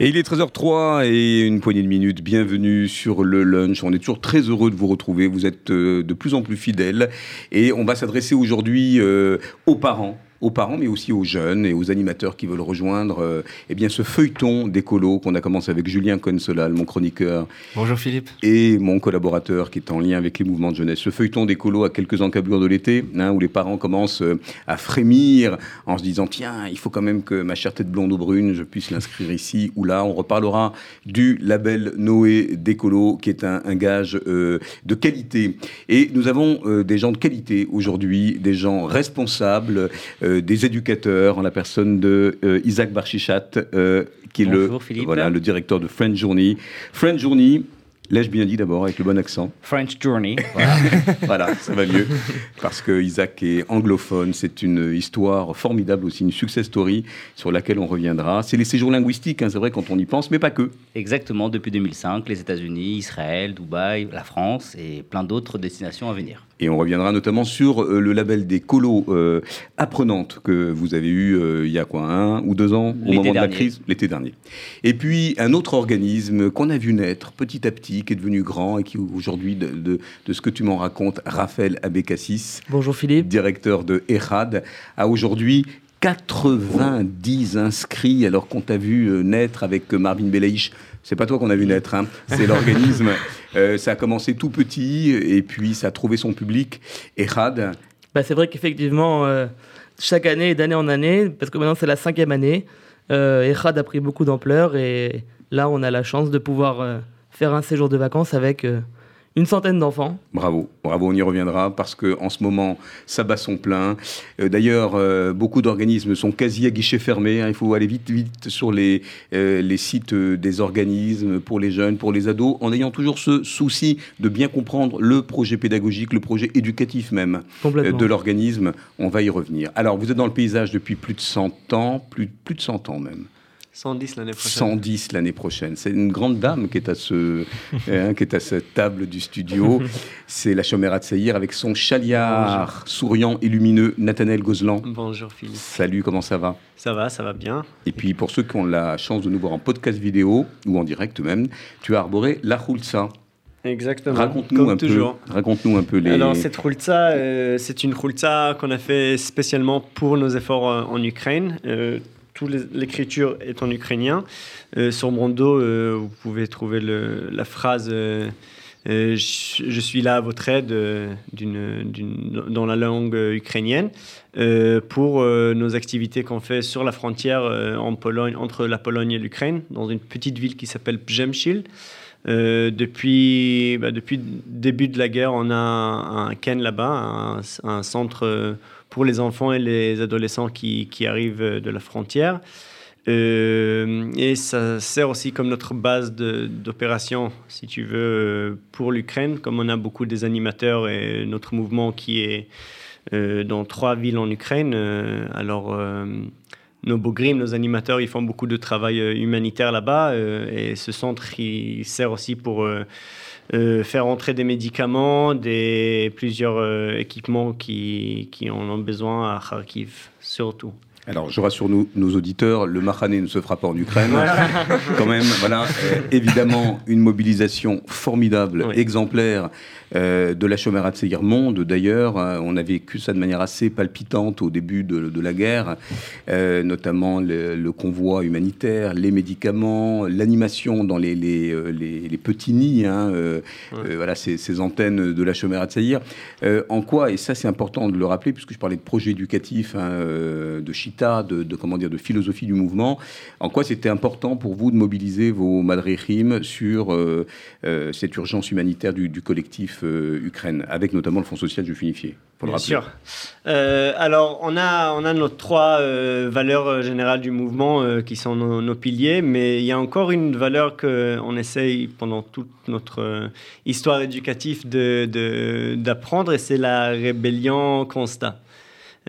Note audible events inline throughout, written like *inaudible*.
Et il est 13h03 et une poignée de minutes. Bienvenue sur le lunch. On est toujours très heureux de vous retrouver. Vous êtes euh, de plus en plus fidèles. Et on va s'adresser aujourd'hui euh, aux parents aux parents, mais aussi aux jeunes et aux animateurs qui veulent rejoindre euh, eh bien, ce feuilleton d'écolo qu'on a commencé avec Julien Consolal, mon chroniqueur. Bonjour Philippe. Et mon collaborateur qui est en lien avec les mouvements de jeunesse. Ce feuilleton d'écolo à quelques encablures de l'été, hein, où les parents commencent euh, à frémir en se disant tiens, il faut quand même que ma chère tête blonde ou brune, je puisse l'inscrire ici ou là. On reparlera du label Noé d'écolo, qui est un, gage euh, de qualité. Et nous avons des gens de qualité aujourd'hui, des gens responsables. Euh, des éducateurs en la personne de euh, Isaac Barchichat, euh, qui est le, voilà, le directeur de French Journey. French Journey, L'ai-je bien dit d'abord avec le bon accent? French Journey. *laughs* Voilà. ça va mieux. Parce que Isaac est anglophone. C'est une histoire formidable aussi, une success story sur laquelle on reviendra. C'est les séjours linguistiques, hein, c'est vrai quand on y pense, mais pas que. Exactement. Depuis 2005, les États-Unis, Israël, Dubaï, la France et plein d'autres destinations à venir. Et on reviendra notamment sur euh, le label des colos euh, apprenantes que vous avez eu euh, il y a quoi, un ou deux ans, au moment de la crise, l'été dernier. Et puis un autre organisme qu'on a vu naître petit à petit, qui est devenu grand et qui aujourd'hui, de, de, ce que tu m'en racontes, Raphaël Abécassis, Bonjour Philippe. directeur de ERAD, a aujourd'hui 90 inscrits alors qu'on t'a vu naître avec Marvin Belaïch c'est pas toi qu'on a vu naître, hein. *laughs* c'est l'organisme. Euh, ça a commencé tout petit et puis ça a trouvé son public. Et Rad bah, C'est vrai qu'effectivement, euh, chaque année, d'année en année, parce que maintenant c'est la cinquième année, euh, a pris beaucoup d'ampleur et là on a la chance de pouvoir euh, faire un séjour de vacances avec une centaine d'enfants. Bravo, bravo, on y reviendra parce que en ce moment, ça bat son plein. Euh, d'ailleurs, euh, beaucoup d'organismes sont quasi à guichet fermé. Hein. il faut aller vite, vite sur les, euh, les sites des organismes pour les jeunes, pour les ados, en ayant toujours ce souci de bien comprendre le projet pédagogique, le projet éducatif même de l'organisme. On va y revenir. Alors, vous êtes dans le paysage depuis plus de 100 ans, plus, plus de 100 ans même. 110 l'année prochaine. 110 l'année prochaine. C'est une grande dame qui est à, ce, *laughs* hein, qui est à cette table du studio. *laughs* C'est la Choméra de Saïr avec son chaliard souriant et lumineux, Nathanaël Gozlan. Bonjour Philippe. Salut, comment ça va? Ça va, ça va bien. Et puis pour ceux qui ont la chance de nous voir en podcast vidéo ou en direct même, tu as arboré la Khulsa. Exactement. Raconte-nous un toujours. peu. Raconte-nous un peu les. Alors cette Khulsa, euh, c'est une Khulsa qu'on a fait spécialement pour nos efforts euh, en Ukraine. Euh, l'écriture est en ukrainien. Euh, sur dos, euh, vous pouvez trouver la phrase euh, je, suis là à votre aide dans la langue ukrainienne pour nos activités qu'on fait sur la frontière en Pologne, entre la Pologne et l'Ukraine, dans une petite ville qui s'appelle Przemyśl. depuis, bah, le début de la guerre, on a un, Ken là-bas, un, centre pour les enfants et les adolescents qui, qui arrivent de la frontière. Euh, et ça sert aussi comme notre base d'opération, si tu veux, pour l'Ukraine, comme on a beaucoup des animateurs et notre mouvement qui est euh, dans trois villes en Ukraine. Euh, alors, nos Bogrim, nos animateurs, ils font beaucoup de travail humanitaire là-bas et ce centre, il sert aussi pour euh, faire entrer des médicaments, des, plusieurs euh, équipements qui, qui en ont besoin à Kharkiv, surtout. Alors, je rassure nous, nos auditeurs, le Mahané ne se fera pas en Ukraine. *laughs* Quand même, voilà, euh, évidemment, une mobilisation formidable, exemplaire euh, de la Chomera de Seir Monde. D'ailleurs, euh, on a vécu ça de manière assez palpitante au début de, la guerre, notamment le, convoi humanitaire, les médicaments, l'animation dans les, les, petits nids, hein, voilà, ces, antennes de la de en quoi, et ça c'est important de le rappeler, puisque je parlais de projet éducatif hein, de Chita, de, comment dire, de philosophie du mouvement. En quoi c'était important pour vous de mobiliser vos madrichim sur euh, euh, cette urgence humanitaire du, collectif? Euh, Ukraine, avec notamment le Fonds social juif unifié Bien sûr. alors, on a, on a nos trois valeurs générales du mouvement qui sont nos, piliers, mais il y a encore une valeur qu'on essaye pendant toute notre histoire éducative d'apprendre, de, et c'est la rébellion constat.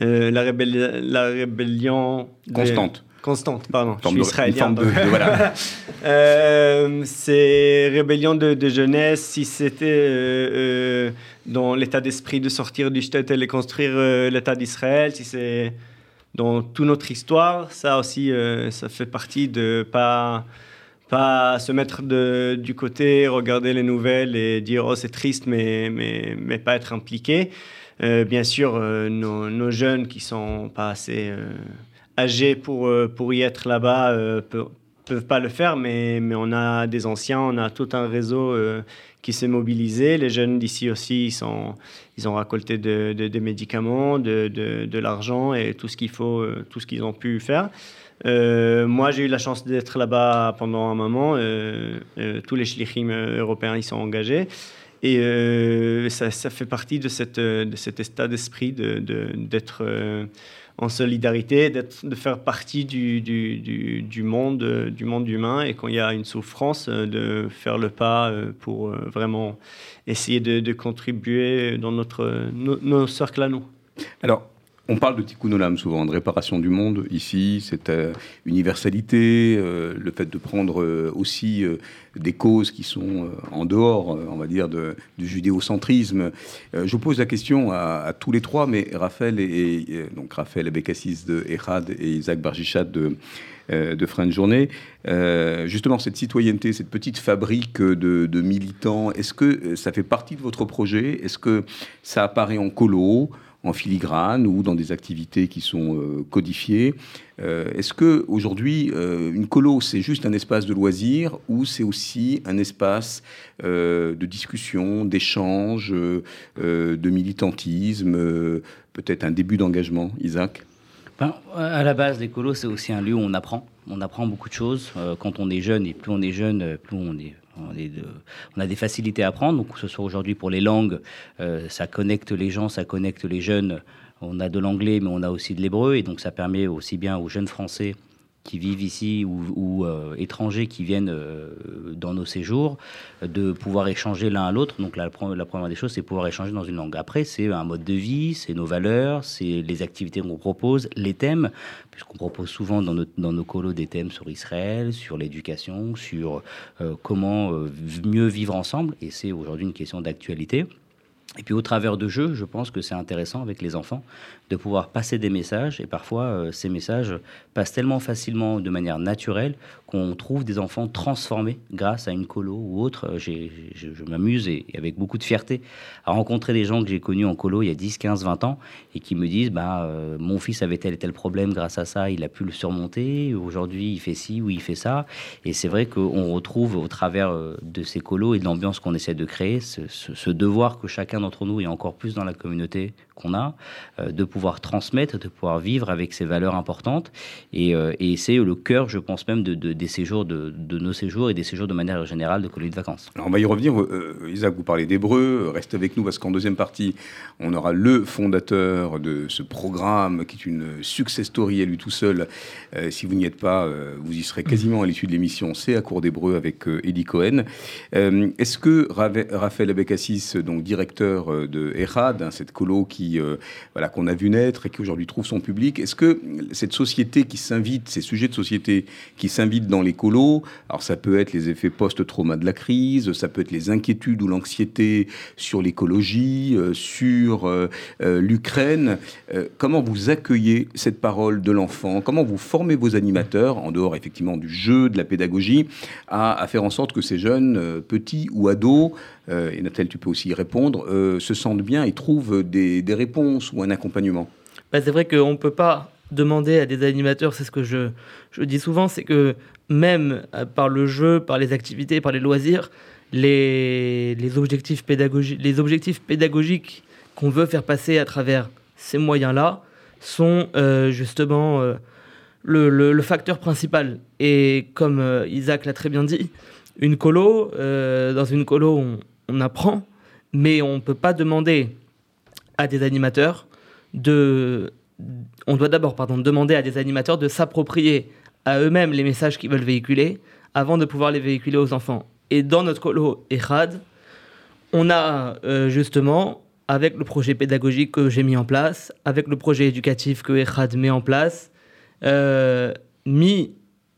la, la rébellion constante. Constante, pardon. je suis israélien. voilà. *laughs* c'est rébellion de, jeunesse. Si c'était dans l'état d'esprit de sortir du shtetl et construire l'État d'Israël, si c'est dans toute notre histoire, ça aussi, ça fait partie de pas pas se mettre de, du côté, regarder les nouvelles et dire oh c'est triste, mais, mais, mais pas être impliqué. Euh, bien sûr, euh, nos, jeunes qui sont pas assez euh, âgés pour, pour y être là-bas peuvent, peuvent pas le faire, mais, mais on a des anciens, on a tout un réseau qui s'est mobilisé. Les jeunes d'ici aussi, ils, sont, ils ont récolté de, des médicaments, de, de, l'argent et tout ce qu'il faut, tout ce qu'ils ont pu faire. Euh, moi, j'ai eu la chance d'être là-bas pendant un moment. Euh, euh, tous les shlichim européens y sont engagés. Et ça, ça, fait partie de, cette, de cet état d'esprit d'être en solidarité, de faire partie du, du, du, monde, du monde humain. Et quand il y a une souffrance, de faire le pas pour vraiment essayer de, contribuer dans notre, nos, nos cercles à nous. Alors, on parle de tikkun olam souvent, de réparation du monde ici, cette euh, universalité, euh, le fait de prendre euh, aussi des causes qui sont en dehors, on va dire, de, du judéocentrisme. je pose la question à, tous les trois, mais Raphaël et, donc Raphaël de Ehad et Isaac Barjichat de de Fin Journée. justement, cette citoyenneté, cette petite fabrique de, de militants, est-ce que ça fait partie de votre projet? Est-ce que ça apparaît en colo? En filigrane ou dans des activités qui sont euh, codifiées. Euh, est-ce que aujourd'hui euh, une colo c'est juste un espace de loisir ou c'est aussi un espace de discussion, d'échange, de militantisme, peut-être un début d'engagement, Isaac? Ben, À la base, les colos c'est aussi un lieu où on apprend. On apprend beaucoup de choses quand on est jeune et plus on est jeune, plus on est on, a des facilités à apprendre, donc que ce soit aujourd'hui pour les langues, euh, ça connecte les gens, ça connecte les jeunes. On a de l'anglais, mais on a aussi de l'hébreu, et donc ça permet aussi bien aux jeunes Français qui vivent ici ou, euh, étrangers qui viennent euh, dans nos séjours, de pouvoir échanger l'un à l'autre. Donc la, première des choses, c'est pouvoir échanger dans une langue. Après, c'est un mode de vie, c'est nos valeurs, c'est les activités qu'on propose, les thèmes, puisqu'on propose souvent dans nos colos des thèmes sur Israël, sur l'éducation, sur euh, comment mieux vivre ensemble. Et c'est aujourd'hui une question d'actualité. Et puis au travers de jeux, je pense que c'est intéressant avec les enfants de pouvoir passer des messages. Et parfois, euh, ces messages passent tellement facilement de manière naturelle qu'on trouve des enfants transformés grâce à une colo ou autre. Euh, je, m'amuse et, avec beaucoup de fierté à rencontrer des gens que j'ai connus en colo il y a 10, 15, 20 ans et qui me disent bah, euh, Mon fils avait tel et tel problème, grâce à ça, il a pu le surmonter. Aujourd'hui, il fait ci ou il fait ça. Et c'est vrai qu'on retrouve au travers de ces colos et de l'ambiance qu'on essaie de créer ce, ce devoir que chacun d'entre nous, et encore plus dans la communauté qu'on a, euh, de pouvoir transmettre, de pouvoir vivre avec ces valeurs importantes. Et, euh, c'est le cœur, je pense même, de, des séjours, de, nos séjours et des séjours de manière générale de colonies de vacances. Alors on va y revenir. Euh, Isaac, vous parlez d'hébreu. Restez avec nous parce qu'en deuxième partie, on aura le fondateur de ce programme qui est une success story à lui tout seul. si vous n'y êtes pas, vous y serez quasiment à l'issue de l'émission. C'est à court d'hébreu avec Eddie Cohen. Est-ce que Raphaël Abekassis, donc directeur de ERAD, hein, cette colo qui euh, voilà, qu'on a vu naître et qui aujourd'hui trouve son public. Est-ce que cette société qui s'invite, ces sujets de société qui s'invitent dans les colos, alors ça peut être les effets post-trauma de la crise, ça peut être les inquiétudes ou l'anxiété sur l'écologie, euh, sur euh, l'Ukraine, comment vous accueillez cette parole de l'enfant? Comment vous formez vos animateurs, en dehors effectivement du jeu, de la pédagogie, à, faire en sorte que ces jeunes, petits ou ados, et Nathalie, tu peux aussi y répondre, se sentent bien et trouvent des, des réponse ou un accompagnement bah, C'est vrai qu'on ne peut pas demander à des animateurs, c'est ce que je, je dis souvent, c'est que même euh, par le jeu, par les activités, par les loisirs, les, les objectifs, pédagogiques, les objectifs pédagogiques qu'on veut faire passer à travers ces moyens-là sont euh, justement euh, le, le, facteur principal. Et comme Isaac l'a très bien dit, une colo, dans une colo, on, on apprend, mais on ne peut pas demander à des animateurs de. On doit d'abord pardon, demander à des animateurs de s'approprier à eux-mêmes les messages qu'ils veulent véhiculer avant de pouvoir les véhiculer aux enfants. Et dans notre colo EHAD, on a euh, justement avec le projet pédagogique que j'ai mis en place, avec le projet éducatif que Echad met en place, euh, mis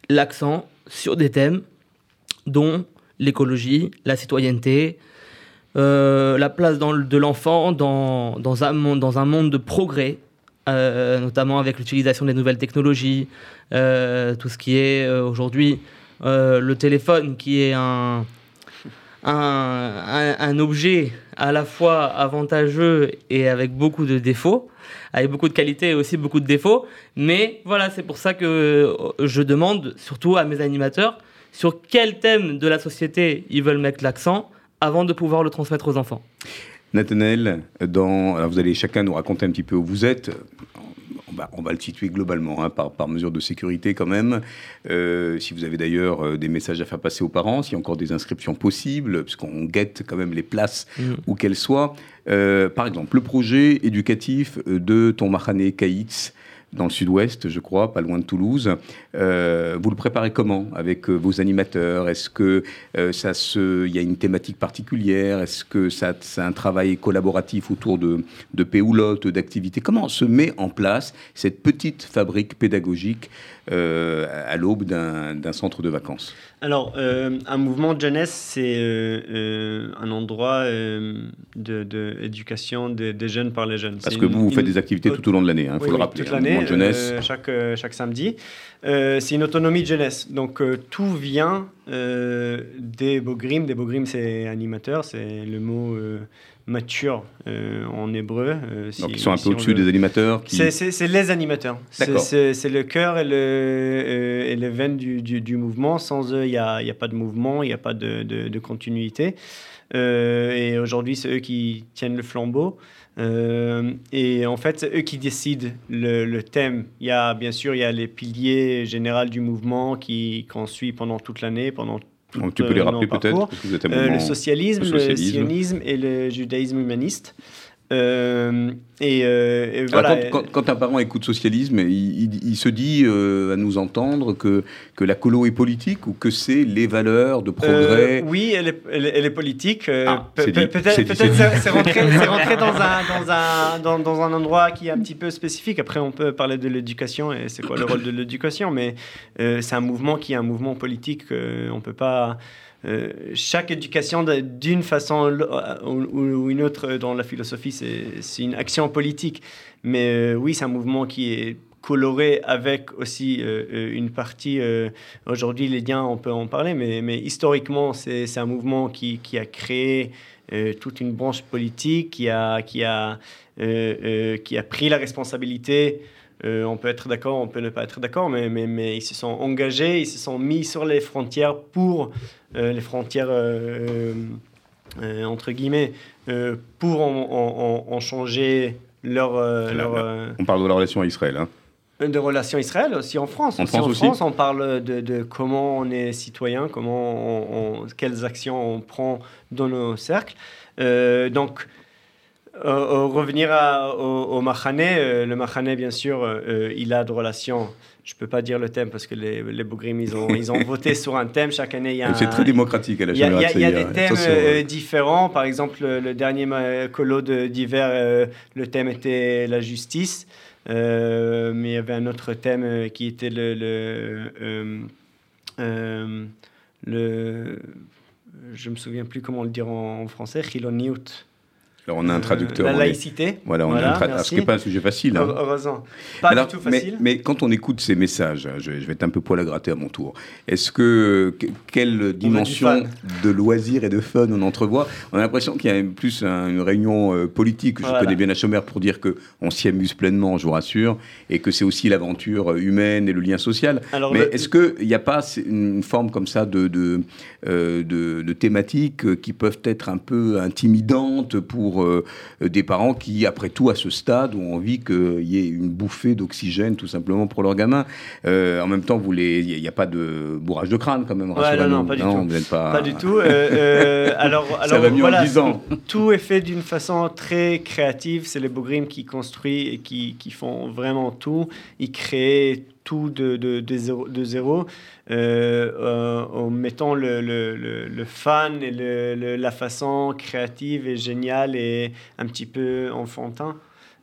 l'accent sur des thèmes dont l'écologie, la citoyenneté, euh, la place de l'enfant dans, un monde, de progrès, euh, notamment avec l'utilisation des nouvelles technologies, euh, tout ce qui est aujourd'hui le téléphone qui est un, objet à la fois avantageux et avec beaucoup de défauts, avec beaucoup de qualités et aussi beaucoup de défauts. Mais voilà, c'est pour ça que je demande surtout à mes animateurs sur quel thème de la société ils veulent mettre l'accent avant de pouvoir le transmettre aux enfants. Nathanaël, dans, vous allez chacun nous raconter un petit peu où vous êtes. On va, le situer globalement, hein, par, par, mesure de sécurité quand même. Euh, si vous avez d'ailleurs euh, des messages à faire passer aux parents, s'il y a encore des inscriptions possibles, puisqu'on guette quand même les places mm. où qu'elles soient. Euh, par exemple, le projet éducatif de ton Mahane Kaïtz, dans le sud-ouest, je crois, pas loin de Toulouse. Euh, vous le préparez comment avec euh, vos animateurs? Est-ce que euh, ça se, il y a une thématique particulière? Est-ce que ça, c'est un travail collaboratif autour de, de péoulottes, d'activités? Comment se met en place cette petite fabrique pédagogique à l'aube d'un centre de vacances alors, euh, un mouvement de jeunesse, c'est euh, euh, un endroit d'éducation de, des jeunes par les jeunes. Parce que vous, vous faites des activités tout au long de l'année, il hein, faut le rappeler. Toute l'année, jeunesse. chaque, chaque samedi. c'est une autonomie de jeunesse. Donc, tout vient des Bogrim. Des Bogrim, c'est animateur, c'est le mot mature euh, en hébreu. Euh, Donc ils sont un peu au-dessus des animateurs C'est les animateurs. C'est le cœur et, le, euh, et les veines du, du, mouvement. Sans eux, il n'y a, a, pas de mouvement, il n'y a pas de, de, continuité. et aujourd'hui, c'est eux qui tiennent le flambeau. et en fait, c'est eux qui décident le, le, thème. Il y a, bien sûr, il y a les piliers généraux du mouvement qu'on suit pendant toute l'année, pendant donc, tu peux les rappeler peut-être euh, Le socialisme, le, sionisme et le judaïsme humaniste. Euh, et, euh, voilà. quand, un parent écoute socialisme, il, se dit à nous entendre que, que la colo est politique ou que c'est les valeurs de progrès. oui, elle est, elle, est politique. Ah, peut-être c'est rentré, rentré dans, un, *laughs* dans, un, dans, dans, un endroit qui est un petit peu spécifique. Après, on peut parler de l'éducation et c'est quoi le rôle de l'éducation, mais c'est un mouvement qui est un mouvement politique. on peut pas. Euh, chaque éducation, d'une façon ou, une autre dans la philosophie, c'est une action politique. Mais euh, oui, c'est un mouvement qui est coloré avec aussi euh, une partie, aujourd'hui les liens, on peut en parler, mais, historiquement, c'est un mouvement qui, a créé toute une branche politique, qui a pris la responsabilité on peut être d'accord, on peut ne pas être d'accord, mais, mais, mais, ils se sont engagés, ils se sont mis sur les frontières pour euh, les frontières, euh, euh, entre guillemets, pour en, changer leur... leur on parle de la relation à Israël. Hein. De relations Israël aussi en France. En, France, en France, on parle de, de, comment on est citoyen, comment on, quelles actions on prend dans nos cercles. donc, revenir au, au le Mahane, bien sûr, il a de relations je peux pas dire le thème parce que les, les ils ont, ils ont *laughs* voté sur un thème. Chaque année, il y a. C'est très démocratique à la Il y, y, a des thèmes euh, différents. Par exemple, le, dernier colo d'hiver, euh, le thème était la justice. Euh, mais il y avait un autre thème qui était le. le, le je me souviens plus comment le dire en, français, Chiloniut. Alors on a un traducteur. la laïcité. Voilà, on a un traducteur. Ce n'est pas un sujet facile. Hein. Heureusement. Pas du tout facile. Mais, quand on écoute ces messages, je, vais être un peu poil à gratter à mon tour. Est-ce que quelle dimension de loisir et de fun on entrevoit? On a l'impression qu'il y a plus une réunion euh, politique. Je connais bien la chômeur pour dire que on s'y amuse pleinement, je vous rassure, et que c'est aussi l'aventure humaine et le lien social. mais est-ce qu'il n'y a pas une forme comme ça de de, euh, de, de thématiques qui peuvent être un peu intimidantes pour euh, des parents qui, après tout, à ce stade, ont envie qu'il y ait une bouffée d'oxygène tout simplement pour leur gamin. Euh, en même temps, il n'y a pas de bourrage de crâne quand même. non, pas du tout. pas... du tout. Euh, alors, *laughs* alors voilà, *laughs* tout est fait d'une façon très créative. C'est les Bogrim qui construisent et qui, qui font vraiment tout. Ils créent tout de, de, de zéro, en mettant le, le, le, fan et la façon créative et géniale et un petit peu enfantin.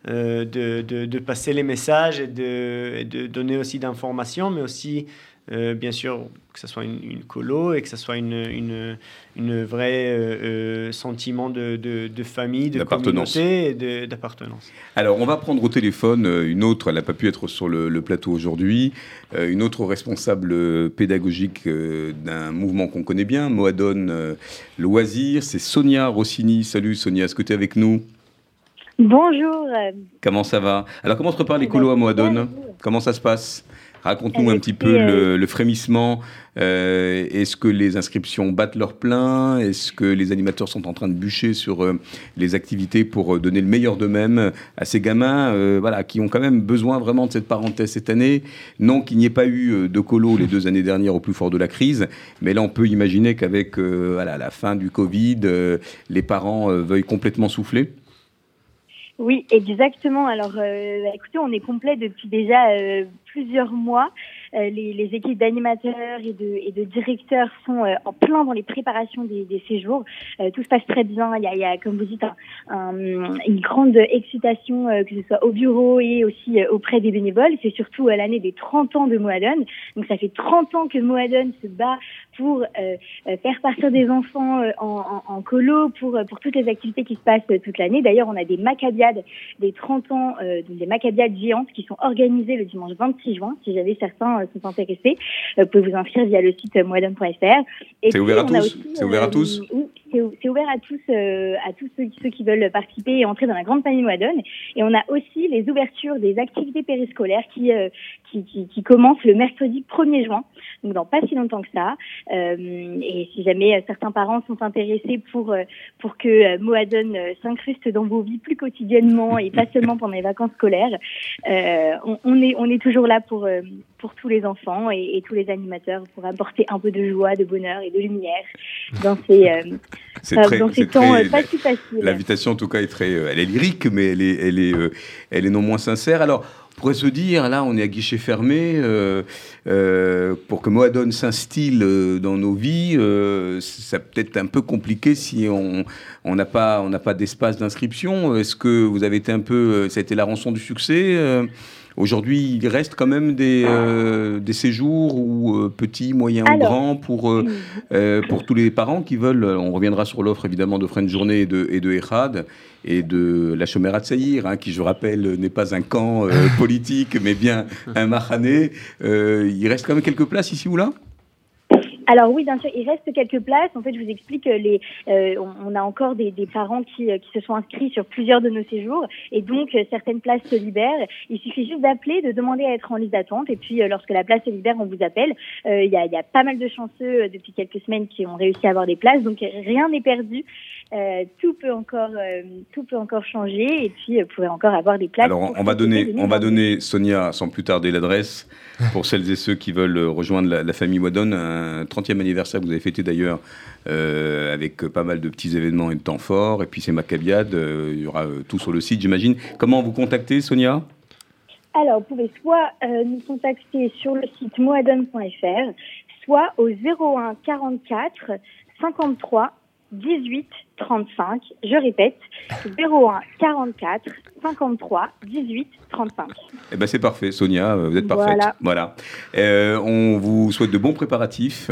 de, de, passer les messages et de, de donner aussi d'informations, mais aussi euh, bien sûr, que ce soit une, colo et que ce soit une, une, une vraie euh, euh, sentiment de, de, famille, de communauté et d'appartenance. Alors, on va prendre au téléphone une autre, elle n'a pas pu être sur le, plateau aujourd'hui, une autre responsable pédagogique d'un mouvement qu'on connaît bien, Moadone Loisir, c'est Sonia Rossini. Salut Sonia, est-ce que tu es avec nous? Bonjour. Comment ça va? Alors, comment se prépare les colos à Moadone Comment ça se passe? Raconte-nous un petit peu euh, le, frémissement. Euh, est-ce que les inscriptions battent leur plein? Est-ce que les animateurs sont en train de bûcher sur euh, les activités pour donner le meilleur d'eux-mêmes à ces gamins? Voilà, qui ont quand même besoin vraiment de cette parenthèse cette année. Non qu'il n'y ait pas eu de colo les deux années dernières au plus fort de la crise, mais là on peut imaginer qu'avec voilà, la fin du Covid, les parents veuillent complètement souffler oui, exactement. Alors, euh, bah, écoutez, on est complet depuis déjà euh, plusieurs mois. Euh, les, les, équipes d'animateurs et de, et de, directeurs sont euh, en plein dans les préparations des, des séjours. Euh, tout se passe très bien. Il y a, il y a comme vous dites, un, une grande excitation, que ce soit au bureau et aussi auprès des bénévoles. C'est surtout l'année des 30 ans de Moadone. Donc ça fait 30 ans que Moadone se bat pour faire partir des enfants en, en, en, colo, pour, pour toutes les activités qui se passent toute l'année. D'ailleurs, on a des macabiades des 30 ans, des macabiades géantes qui sont organisées le dimanche 26 juin, si j'avais certains euh, sont intéressés, euh, vous pouvez vous inscrire via le site moadon.fr. C'est ouvert, à tous C'est ouvert à tous c'est ouvert à tous, euh, à tous ceux, qui veulent participer et entrer dans la grande famille Moadone. Et on a aussi les ouvertures des activités périscolaires qui, qui, qui, qui, commencent le mercredi 1er juin, donc dans pas si longtemps que ça. et si jamais certains parents sont intéressés pour, pour que Moadone s'incruste dans vos vies plus quotidiennement et pas seulement pendant les vacances scolaires, on, on, est, on est toujours là pour, pour tous les enfants et, tous les animateurs pour apporter un peu de joie, de bonheur et de lumière dans ces, euh, dans ces temps euh, pas si faciles. L'invitation, en tout cas, est très, euh, elle est lyrique, mais elle est, elle est, elle est non moins sincère. Alors, on pourrait se dire, là, on est à guichet fermé, pour que Moadone s'instille dans nos vies, ça peut être un peu compliqué si on n'a pas, on pas d'espace d'inscription. Est-ce que vous avez été un peu, ça a été la rançon du succès Aujourd'hui, il reste quand même des, euh, des séjours ou euh, petits, moyens ou grands pour, euh, pour tous les parents qui veulent. On reviendra sur l'offre évidemment de French Journée et de, et de et de la Chomera Tsaïr, hein, qui, je rappelle, n'est pas un camp *laughs* politique, mais bien un mahané. il reste quand même quelques places ici ou là? Alors oui, bien sûr, il reste quelques places. En fait, je vous explique, les, euh, on a encore des, des parents qui, euh, qui, se sont inscrits sur plusieurs de nos séjours, et donc euh, certaines places se libèrent. Il suffit juste d'appeler, de demander à être en liste d'attente, et puis lorsque la place se libère, on vous appelle. Il y, a, y, a, pas mal de chanceux depuis quelques semaines qui ont réussi à avoir des places, donc rien n'est perdu. Tout peut encore, tout peut encore changer, et puis vous pouvez encore avoir des places. Alors on va donner, on va donner Sonia sans plus tarder l'adresse *laughs* pour celles et ceux qui veulent rejoindre la, la famille Wadon. Un 30e anniversaire que vous avez fêté d'ailleurs euh, avec pas mal de petits événements et de temps forts. Et puis c'est Maccabiade, euh, il y aura euh, tout sur le site, j'imagine. Comment vous contacter, Sonia? Alors, vous pouvez soit nous contacter sur le site moadon.fr, soit au 01 44 53 18 35. Je répète, 01 44 53 18 35. Eh ben c'est parfait, Sonia, vous êtes parfaite. Voilà. Euh, on vous souhaite de bons préparatifs,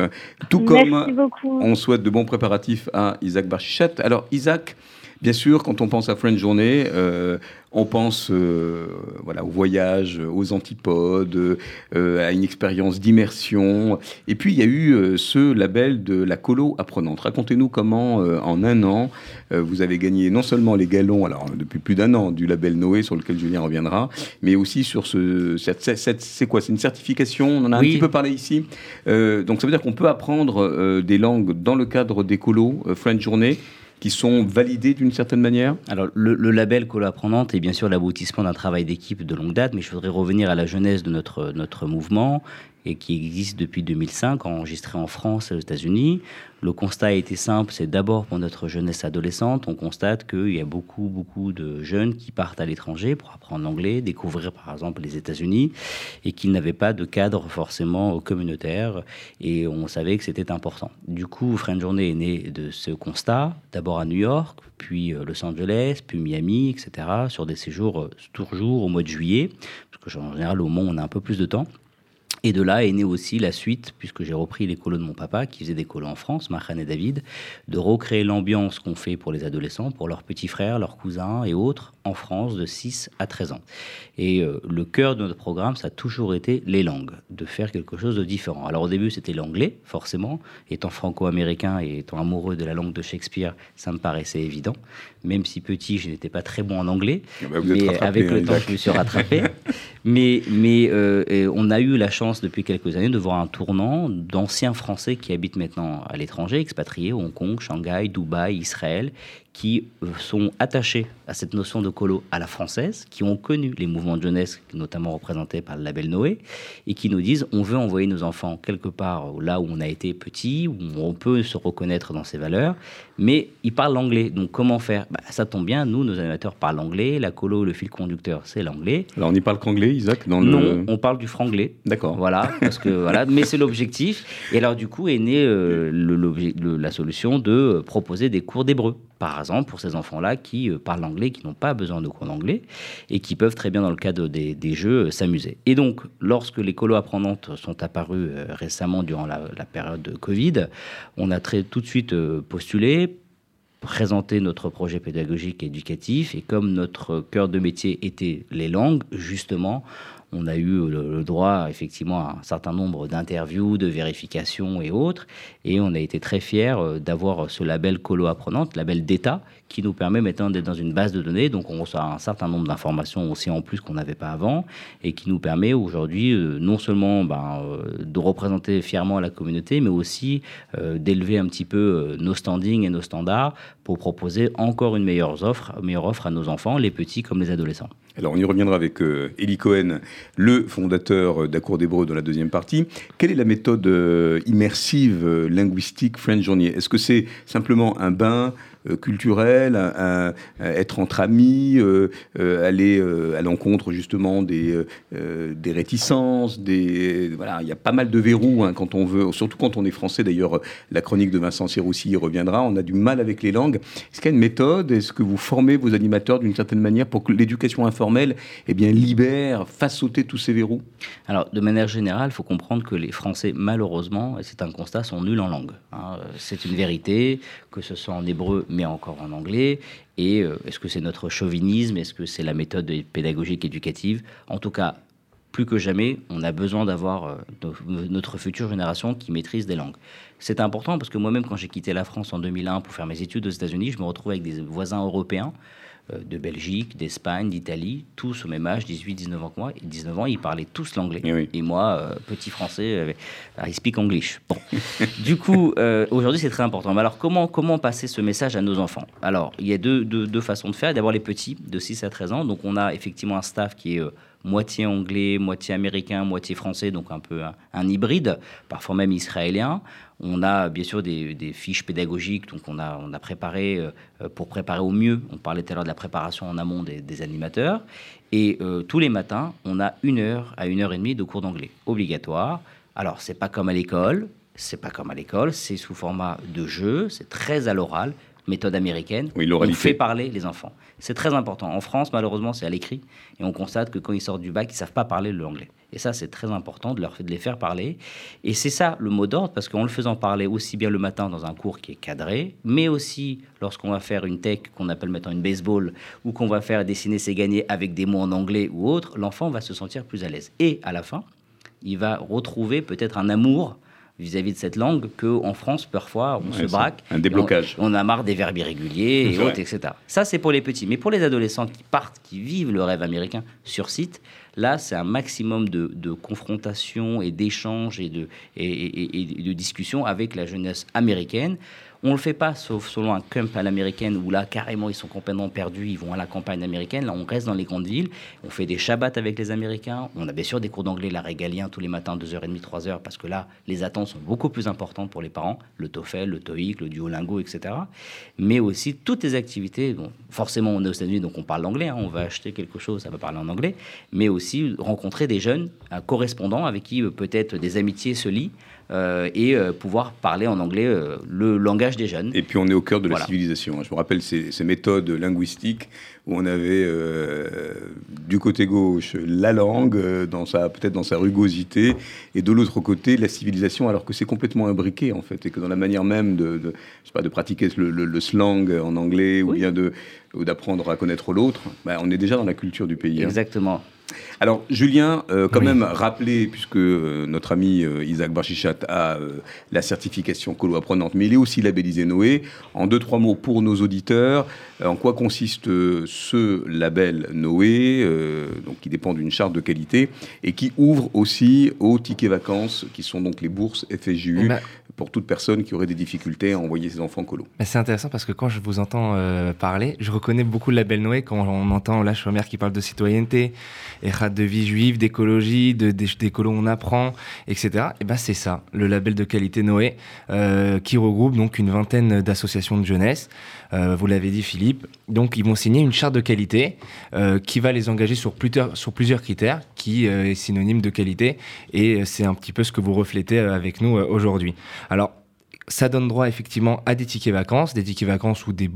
tout comme on souhaite de bons préparatifs à Isaac Barchichat. Alors Isaac, Bien sûr, quand on pense à French Journée, euh, on pense euh, voilà, au voyage, aux antipodes, euh, à une expérience d'immersion. Et puis, il y a eu ce label de la colo apprenante. Racontez-nous comment, en un an, vous avez gagné non seulement les galons, alors depuis plus d'un an, du label Noé, sur lequel Julien reviendra, mais aussi sur ce. c'est quoi C'est une certification On en a un petit peu parlé ici. donc, ça veut dire qu'on peut apprendre des langues dans le cadre des colos French Journée qui sont validés d'une certaine manière? Alors, le, label Colo Apprenante est bien sûr l'aboutissement d'un travail d'équipe de longue date, mais je voudrais revenir à la jeunesse de notre, notre mouvement et qui existe depuis 2005, enregistré en France et aux États-Unis. Le constat a été simple, c'est d'abord pour notre jeunesse adolescente, on constate qu'il y a beaucoup, beaucoup de jeunes qui partent à l'étranger pour apprendre l'anglais, découvrir par exemple les États-Unis, et qu'ils n'avaient pas de cadre forcément communautaire, et on savait que c'était important. Du coup, Friend Journée est né de ce constat, d'abord à New York, puis euh, Los Angeles, puis Miami, etc., sur des séjours euh, toujours au mois de juillet, parce que en général au Mont on a un peu plus de temps. Et de là est née aussi la suite, puisque j'ai repris les colos de mon papa, qui faisait des colos en France, Marhan et David, de recréer l'ambiance qu'on fait pour les adolescents, pour leurs petits frères, leurs cousins et autres, en France de 6 à 13 ans. Et euh, le cœur de notre programme, ça a toujours été les langues, de faire quelque chose de différent. Alors au début, c'était l'anglais, forcément. Étant franco-américain et étant amoureux de la langue de Shakespeare, ça me paraissait évident. Même si petit, je n'étais pas très bon en anglais. Ah bah, mais avec le hein, temps, je me suis rattrapé. *laughs* mais mais euh, on a eu la chance depuis quelques années de voir un tournant d'anciens Français qui habitent maintenant à l'étranger, expatriés, Hong Kong, Shanghai, Dubaï, Israël, qui euh, sont attachés à cette notion de colo à la française, qui ont connu les mouvements de jeunesse, notamment représentés par le label Noé, et qui nous disent on veut envoyer nos enfants quelque part là où on a été petit, où on peut se reconnaître dans ses valeurs, mais ils parlent l'anglais. Donc comment faire? Bah, Ça tombe bien, nous, nos animateurs parlent anglais, la colo, le fil conducteur, c'est l'anglais. Alors on n'y parle qu'anglais, Isaac dans Non, on parle du franglais. D'accord. Voilà, parce que voilà, mais c'est l'objectif. Et alors du coup est née euh, la solution de proposer des cours d'hébreu par pour ces enfants-là qui euh, parlent anglais, qui n'ont pas besoin de cours d'anglais et qui peuvent très bien, dans le cadre des, jeux, euh, s'amuser. Et donc, lorsque les colos apprenantes sont apparus euh, récemment durant la, période de Covid, on a très, tout de suite postulé, présenté notre projet pédagogique éducatif, et comme notre cœur de métier était les langues, justement, on a eu le, droit effectivement à un certain nombre d'interviews, de vérifications et autres. Et on a été très fiers euh, d'avoir ce label Colo Apprenante, label d'État, qui nous permet maintenant d'être dans une base de données. Donc on reçoit un certain nombre d'informations aussi en plus qu'on n'avait pas avant et qui nous permet aujourd'hui euh, non seulement ben, euh, de représenter fièrement la communauté, mais aussi d'élever un petit peu nos standings et nos standards pour proposer encore une meilleure offre, meilleure offre à nos enfants, les petits comme les adolescents. Alors on y reviendra avec euh, Eli Cohen, le fondateur d'Accours d'Hébreu dans la deuxième partie. Quelle est la méthode euh, immersive euh, linguistique French Journey? Est-ce que c'est simplement un bain euh, culturel, être entre amis, euh, euh, aller à l'encontre justement des, des réticences, des voilà, il y a pas mal de verrous hein, quand on veut, surtout quand on est français. D'ailleurs, la chronique de Vincent Siroussi y reviendra. On a du mal avec les langues. Est-ce qu'il y a une méthode? Est-ce que vous formez vos animateurs d'une certaine manière pour que l'éducation informelle, eh bien, libère, fasse sauter tous ces verrous? Alors, de manière générale, il faut comprendre que les Français, malheureusement, et c'est un constat, sont nuls en langue. Hein. C'est une vérité, que ce soit en hébreu, mais encore en anglais. Et euh, est-ce que c'est notre chauvinisme? Est-ce que c'est la méthode pédagogique éducative? En tout cas, plus que jamais, on a besoin d'avoir euh, notre future génération qui maîtrise des langues. C'est important parce que moi-même, quand j'ai quitté la France en 2001 pour faire mes études aux États-Unis, je me retrouvais avec des voisins européens euh, de Belgique, d'Espagne, d'Italie, tous au même âge, 18-19 ans que moi. Et 19 ans, ils parlaient tous l'anglais. Et, moi, euh, petit français, euh, I speak English. Bon. *laughs* du coup, aujourd'hui, c'est très important. Mais alors, comment, comment passer ce message à nos enfants? Alors, il y a deux, deux, deux façons de faire. D'abord, les petits, de 6 à 13 ans. Donc, on a effectivement un staff qui est moitié anglais, moitié américain, moitié français, donc un peu un, hybride, parfois même israélien. On a bien sûr des, fiches pédagogiques, donc on a, on a préparé euh, pour préparer au mieux. On parlait tout à l'heure de la préparation en amont des, animateurs. Et euh, tous les matins, on a une heure à une heure et demie de cours d'anglais obligatoire. Alors, c'est pas comme à l'école, c'est pas comme à l'école, c'est sous format de jeu, c'est très à l'oral, méthode américaine. Oui, on fait parler les enfants. C'est très important. En France, malheureusement, c'est à l'écrit. Et on constate que quand ils sortent du bac, ils ne savent pas parler le anglais. Et ça, c'est très important de, leur, de les faire parler. Et c'est ça le mot d'ordre, parce qu'en le faisant parler aussi bien le matin dans un cours qui est cadré, mais aussi lorsqu'on va faire une tech qu'on appelle maintenant une baseball, ou qu'on va faire dessiner ses gagnés avec des mots en anglais ou autre, l'enfant va se sentir plus à l'aise. Et à la fin, il va retrouver peut-être un amour vis-à-vis de cette langue qu'en France, parfois, on se braque. Un déblocage. On, a marre des verbes irréguliers et autres, etc. Ça, c'est pour les petits. Mais pour les adolescents qui partent, qui vivent le rêve américain sur site, là, c'est un maximum de, de confrontation et d'échanges et de, et, et, de discussions avec la jeunesse américaine. On le fait pas, sauf selon un camp à l'américaine où là, carrément, ils sont complètement perdus, ils vont à la campagne américaine. Là, on reste dans les grandes villes, on fait des shabbats avec les Américains. On a bien sûr des cours d'anglais, la régalien, tous les matins, 2h30, 3h, parce que là, les attentes sont beaucoup plus importantes pour les parents. Le TOEFL, le TOEIC, le Duolingo, etc. Mais aussi toutes les activités. Forcément, on est aux États-Unis, donc on parle anglais. Hein. on va acheter quelque chose, ça va parler en anglais. Mais aussi rencontrer des jeunes, un correspondant avec qui euh, peut-être des amitiés se lient. Euh, et euh, pouvoir parler en anglais euh, le langage des jeunes. Et puis on est au cœur de la civilisation. Je me rappelle ces, méthodes linguistiques où on avait du côté gauche la langue, dans sa peut-être dans sa rugosité, et de l'autre côté la civilisation, alors que c'est complètement imbriqué en fait, et que dans la manière même de, de je sais pas, de pratiquer le, slang en anglais ou bien de d'apprendre à connaître l'autre, bah, on est déjà dans la culture du pays. Hein. Alors, Julien, euh, quand même rappeler, puisque euh, notre ami euh, Isaac Barchichat a la certification colo apprenante, mais il est aussi labellisé Noé. En deux, trois mots pour nos auditeurs, en quoi consiste ce label Noé, donc qui dépend d'une charte de qualité, et qui ouvre aussi aux tickets vacances, qui sont donc les bourses FSJU, pour toute personne qui aurait des difficultés à envoyer ses enfants colo. C'est intéressant parce que quand je vous entends parler, je reconnais beaucoup le label Noé quand on entend la chômère qui parle de citoyenneté, et de vie juive, d'écologie, de, des, colons on apprend, etc. Et ben c'est ça, le label de qualité Noé, euh, qui regroupe donc une vingtaine d'associations de jeunesse. Euh, vous l'avez dit Philippe. Donc ils vont signer une charte de qualité euh, qui va les engager sur plusieurs, critères, qui est synonyme de qualité. Et c'est un petit peu ce que vous reflétez avec nous aujourd'hui. Alors ça donne droit effectivement à des tickets vacances, des tickets vacances ou des,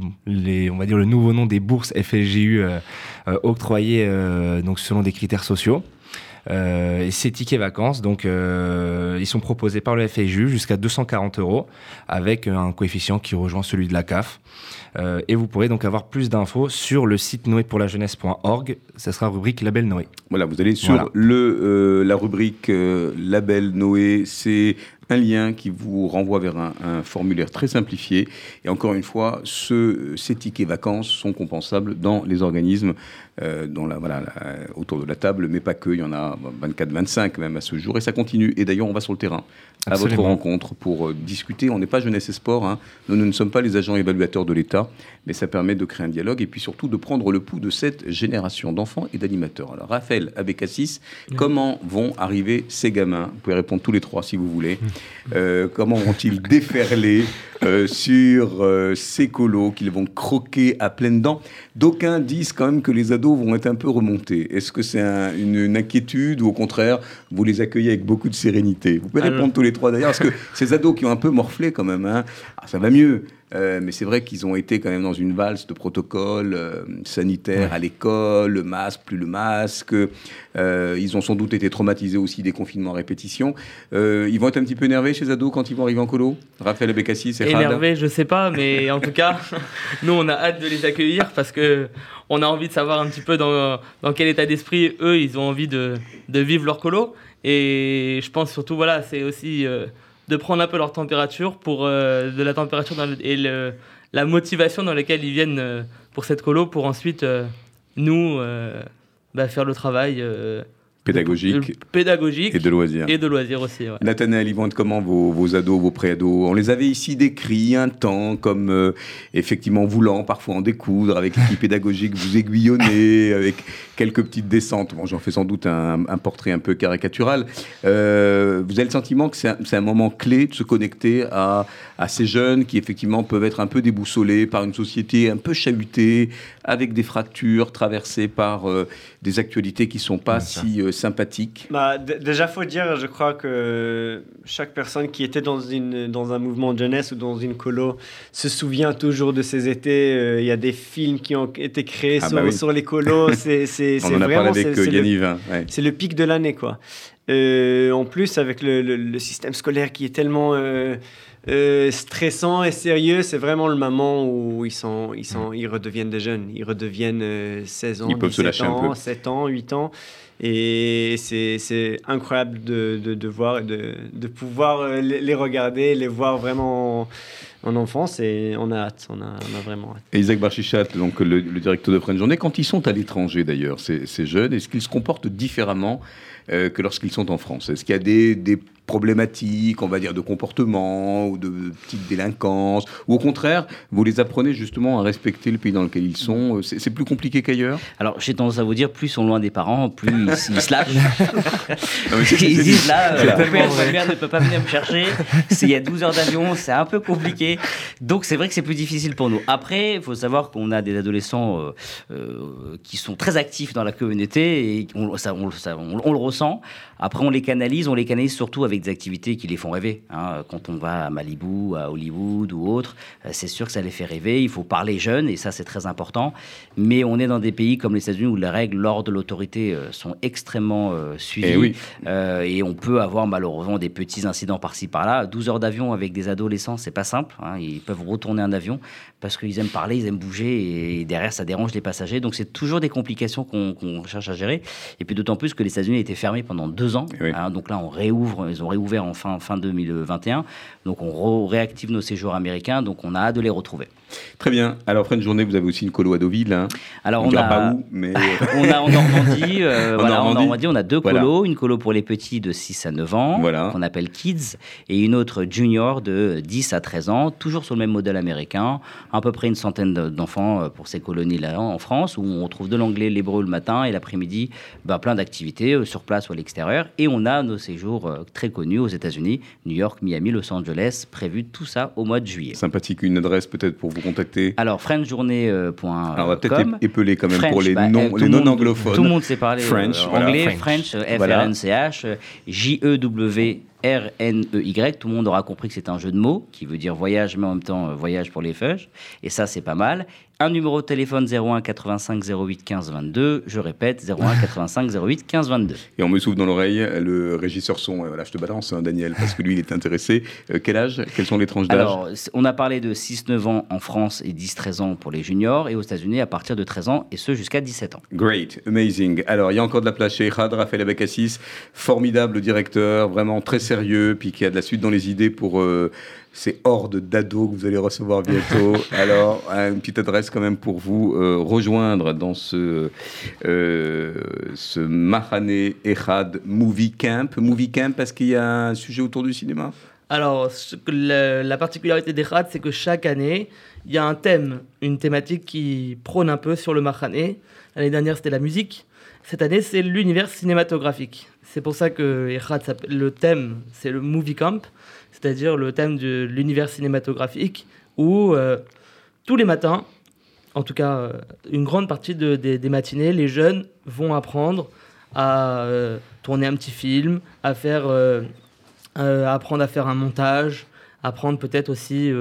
on va dire le nouveau nom des bourses euh, euh, octroyées euh, donc selon des critères sociaux. Et ces tickets vacances, donc, ils sont proposés par le FSJU jusqu'à 240 euros avec un coefficient qui rejoint celui de la CAF. et vous pourrez donc avoir plus d'infos sur le site noé-pour-la-jeunesse.org. Ça sera rubrique Label Noé. Voilà, vous allez sur le, la rubrique Label Noé. C'est un lien qui vous renvoie vers un, formulaire très simplifié. Et encore une fois, ce, ces tickets vacances sont compensables dans les organismes euh, autour de la table, mais pas que. Il y en a 24, 25 même à ce jour. Et ça continue. Et d'ailleurs, on va sur le terrain à votre rencontre pour euh, discuter. On n'est pas jeunesse et sport. Hein. Nous, nous, ne sommes pas les agents évaluateurs de l'État, mais ça permet de créer un dialogue et puis surtout de prendre le pouls de cette génération d'enfants et d'animateurs. Alors, Raphaël Abécassis, comment vont arriver ces gamins? Vous pouvez répondre tous les trois si vous voulez. Euh, comment vont-ils déferler euh, sur euh, ces colos qu'ils vont croquer à pleines dents D'aucuns disent quand même que les ados vont être un peu remontés. Est-ce que c'est une, inquiétude ou au contraire, vous les accueillez avec beaucoup de sérénité? Vous pouvez répondre tous les trois d'ailleurs, parce que ces ados qui ont un peu morflé quand même, hein, ah, ça va mieux. Euh, mais c'est vrai qu'ils ont été quand même dans une valse de protocoles euh, sanitaires à l'école, le masque, plus le masque. Euh, ils ont sans doute été traumatisés aussi des confinements à répétition. ils vont être un petit peu énervés chez ados quand ils vont arriver en colo Raphaël Bekassi, c'est Énervés, je sais pas, mais en tout cas, *laughs* nous, on a hâte de les accueillir parce que on a envie de savoir un petit peu dans, dans quel état d'esprit eux, ils ont envie de, de, vivre leur colo. Et je pense surtout, voilà, c'est aussi de prendre un peu leur température pour euh, de la température et la motivation dans laquelle ils viennent euh, pour cette colo pour ensuite euh, nous bah, faire le travail pédagogique, pédagogique et de loisirs. Et de loisirs aussi. Ouais. Nathanaël, ils vont être comment vos, vos ados, vos préados? On les avait ici décrits un temps comme euh, effectivement voulant parfois en découdre avec l'équipe *laughs* pédagogique, vous aiguillonner avec quelques petites descentes. Bon, j'en fais sans doute un, portrait un peu caricatural. Euh, vous avez le sentiment que c'est un, un, moment clé de se connecter à, à ces jeunes qui effectivement peuvent être un peu déboussolés par une société un peu chahutée, avec des fractures traversées par euh, des actualités qui sont pas si sympathique bah, Déjà, faut dire, je crois que chaque personne qui était dans, une, dans un mouvement de jeunesse ou dans une colo se souvient toujours de ces étés. Euh, il y a des films qui ont été créés ah sur, bah sur, les colos. *laughs* C'est, c'est, On en a parlé avec euh, Yannick. C'est le pic de l'année, quoi. Euh, en plus, avec le, le, système scolaire qui est tellement euh, stressant et sérieux, c'est vraiment le moment où ils, sont, ils, sont, ils redeviennent des jeunes. Ils redeviennent 16 ans, ils 17 ans, 7 ans, 8 ans. Et c'est incroyable de, de, voir et de, de pouvoir euh, les, regarder, les voir vraiment en, enfance. Et on a hâte, on a, on a vraiment hâte. Et Isaac Barchichat, donc le, directeur de French Journée, quand ils sont à l'étranger d'ailleurs, ces, ces jeunes, est-ce qu'ils se comportent différemment euh, que lorsqu'ils sont en France? Est-ce qu'il y a des, des problématiques, on va dire, de comportement ou de petites délinquances Ou au contraire, vous les apprenez justement à respecter le pays dans lequel ils sont C'est plus compliqué qu'ailleurs? Alors, j'ai tendance à vous dire, plus ils sont loin des parents, plus ils, se lâchent. *laughs* ils disent là, euh, ma mère ne peut pas venir me chercher. S'il y a 12 heures d'avion, c'est un peu compliqué. Donc, c'est vrai que c'est plus difficile pour nous. Après, il faut savoir qu'on a des adolescents euh, euh, qui sont très actifs dans la communauté et on, ça, on, on, le ressent. Après, on les canalise, on les canalise surtout avec des activités qui les font rêver. Hein. Quand on va à Malibu, à Hollywood ou autre, euh, c'est sûr que ça les fait rêver. Il faut parler jeune et ça, c'est très important. Mais on est dans des pays comme les États-Unis où les règles lors de l'autorité euh, sont extrêmement euh, suivies. Et, et, on peut avoir malheureusement des petits incidents par-ci par-là. 12 heures d'avion avec des adolescents, c'est pas simple. Hein. Ils peuvent retourner un avion parce qu'ils aiment parler, ils aiment bouger et derrière, ça dérange les passagers. Donc, c'est toujours des complications qu'on cherche à gérer. Et puis, d'autant plus que les États-Unis étaient fermés pendant deux ans. Hein, donc là, on réouvre, ils ont réouvert en fin, fin 2021. Donc on réactive nos séjours américains. Donc on a hâte de les retrouver. Très bien. Alors, après une journée, vous avez aussi une colo à Deauville. Hein. Alors, on, a... Pas où, mais... *laughs* on a en Normandie, euh, *laughs* voilà, en Normandie, on a deux colos. Une colo pour les petits de 6 à 9 ans, qu'on appelle Kids, et une autre junior de 10 à 13 ans, toujours sur le même modèle américain. À peu près une centaine d'enfants euh, pour ces colonies-là en France, où on trouve de l'anglais, l'hébreu le matin, et l'après-midi, bah, plein d'activités euh, sur place ou à l'extérieur. Et on a nos séjours très connus aux États-Unis, New York, Miami, Los Angeles, prévu tout ça au mois de juillet. Sympathique. Une adresse peut-être pour vous contacter Alors, frenchjournée.com. Euh, Alors, on va peut-être épeler quand même pour les, bah, non, les non anglophones. Tout le monde sait parler French, euh, anglais, French, F-R-N-C-H, J-E-W. R-N-E-Y, tout le monde aura compris que c'est un jeu de mots qui veut dire voyage, mais en même temps euh, voyage pour les feuilles. Et ça, c'est pas mal un numéro de téléphone 01 85 08 15 22. Je répète, 01 85 08 15 22. Et on me souffle dans l'oreille le régisseur son. Voilà, je te balance, hein, Daniel, parce que lui, il est intéressé. Euh, quel âge? Quelles sont les tranches d'âge? Alors, on a parlé de 6-9 ans en France et 10-13 ans pour les juniors, et aux États-Unis à partir de 13 ans, et ce jusqu'à 17 ans. Great, amazing. Alors, il y a encore de la place chez Khad, Raphaël Abakassis, formidable directeur, vraiment très sérieux, puis qui a de la suite dans les idées pour. Euh, ces hordes d'ados que vous allez recevoir bientôt. *laughs* Alors, une petite adresse quand même pour vous euh, rejoindre dans ce, euh, ce Mahane Echad Movie Camp. Movie Camp parce qu'il y a un sujet autour du cinéma? Alors, la particularité d'Echad, c'est que chaque année, il y a un thème, une thématique qui prône un peu sur le Mahane. L'année dernière, c'était la musique. Cette année, c'est l'univers cinématographique. C'est pour ça que Echad, le thème, c'est le Movie Camp c'est-à-dire le thème de l'univers cinématographique, où euh, tous les matins, en tout cas euh, une grande partie des matinées, les jeunes vont apprendre à euh, tourner un petit film, à faire, apprendre à faire un montage, apprendre peut-être aussi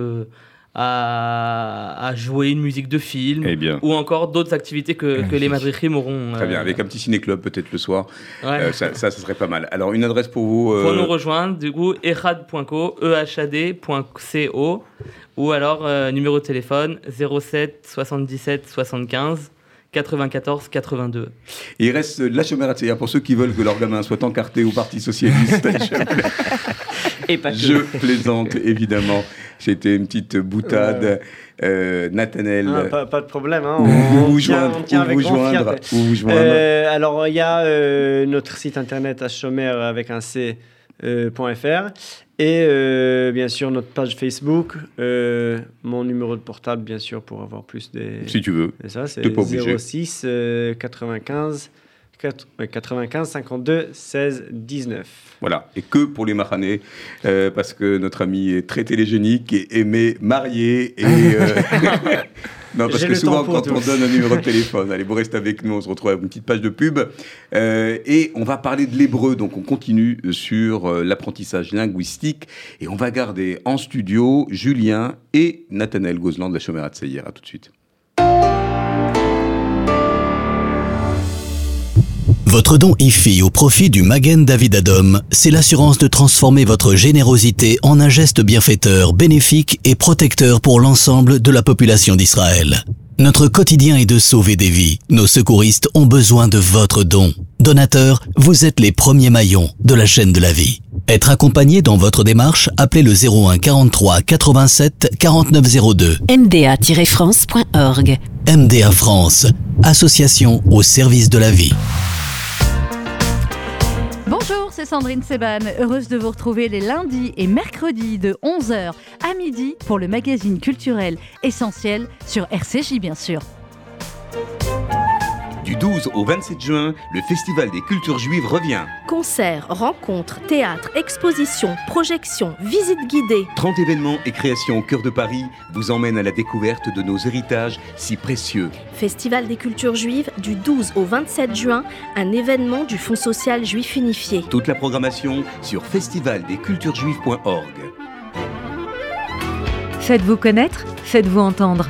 à, jouer une musique de film eh ou encore d'autres activités que, que les *laughs* madrichim auront. Très bien, avec un petit ciné-club peut-être le soir. ça, ça, serait pas mal. Alors, une adresse pour vous Pour nous rejoindre, du coup, ehad.co, ehad.co, ou alors numéro de téléphone 07 77 75 94 82. Et il reste la chômage pour ceux qui veulent que leur gamin soit encarté au Parti Socialiste. *laughs* Et pas Je plaisante, évidemment. C'était une petite boutade. Euh, Nathanel. Ah, pas, de problème. Hein. On, vous, joindre, vous, joindre. Euh, alors, il y a euh, notre site internet chomer avec un C. Euh, .fr et euh, bien sûr notre page Facebook, euh, mon numéro de portable bien sûr pour avoir plus des. Si tu veux. Et ça c'est 06 95 95 52 16 19. Voilà, et que pour les Mahanais, parce que notre ami est très télégénique et aimé marié et *laughs* *laughs* Non, parce que souvent, quand on donne un numéro de *laughs* téléphone, allez, vous restez avec nous, on se retrouve avec une petite page de pub. Euh, et on va parler de l'hébreu, donc on continue sur euh, l'apprentissage linguistique. Et on va garder en studio Julien et Nathanaël Gozland de la Chomera de Seyer. À tout de suite. Votre don IFI au profit du Magen David Adom, c'est l'assurance de transformer votre générosité en un geste bienfaiteur, bénéfique et protecteur pour l'ensemble de la population d'Israël. Notre quotidien est de sauver des vies. Nos secouristes ont besoin de votre don. Donateur, vous êtes les premiers maillons de la chaîne de la vie. Être accompagné dans votre démarche, appelez le 01 43 87 4902. mda-france.org MDA France, association au service de la vie. Bonjour c'est Sandrine Seban, heureuse de vous retrouver les lundis et mercredis de 11h à midi pour le magazine culturel essentiel sur RCJ bien sûr. Du 12 au 27 juin, le Festival des cultures juives revient. Concerts, rencontres, théâtres, expositions, projections, visites guidées. 30 événements et créations au cœur de Paris vous emmènent à la découverte de nos héritages si précieux. Festival des cultures juives du 12 au 27 juin, un événement du Fonds social juif unifié. Toute la programmation sur festivaldesculturesjuives.org. Faites-vous connaître, faites-vous entendre.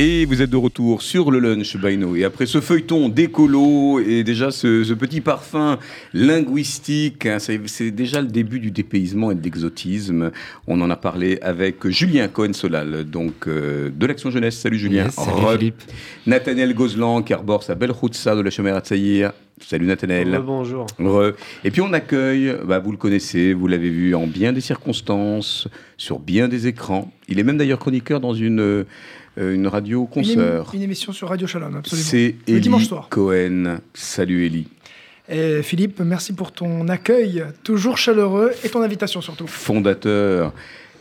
Et vous êtes de retour sur le lunch by Et après ce feuilleton d'écolo et déjà ce, petit parfum linguistique, hein, c'est déjà le début du dépaysement et de l'exotisme. On en a parlé avec Julien Cohen-Solal, donc euh, de l'Action Jeunesse. Salut Julien. salut Philippe. Nathaniel Gozlan, qui arbore sa belle routsa de la Chomera Tsaïr. Salut Nathaniel. bonjour. Et puis on accueille, bah, vous le connaissez, vous l'avez vu en bien des circonstances, sur bien des écrans. Il est même d'ailleurs chroniqueur dans une euh, une radio concert. Une, émission sur Radio Shalom, absolument. C'est Eli Cohen. Salut Eli. Et Philippe, merci pour ton accueil toujours chaleureux et ton invitation surtout. Fondateur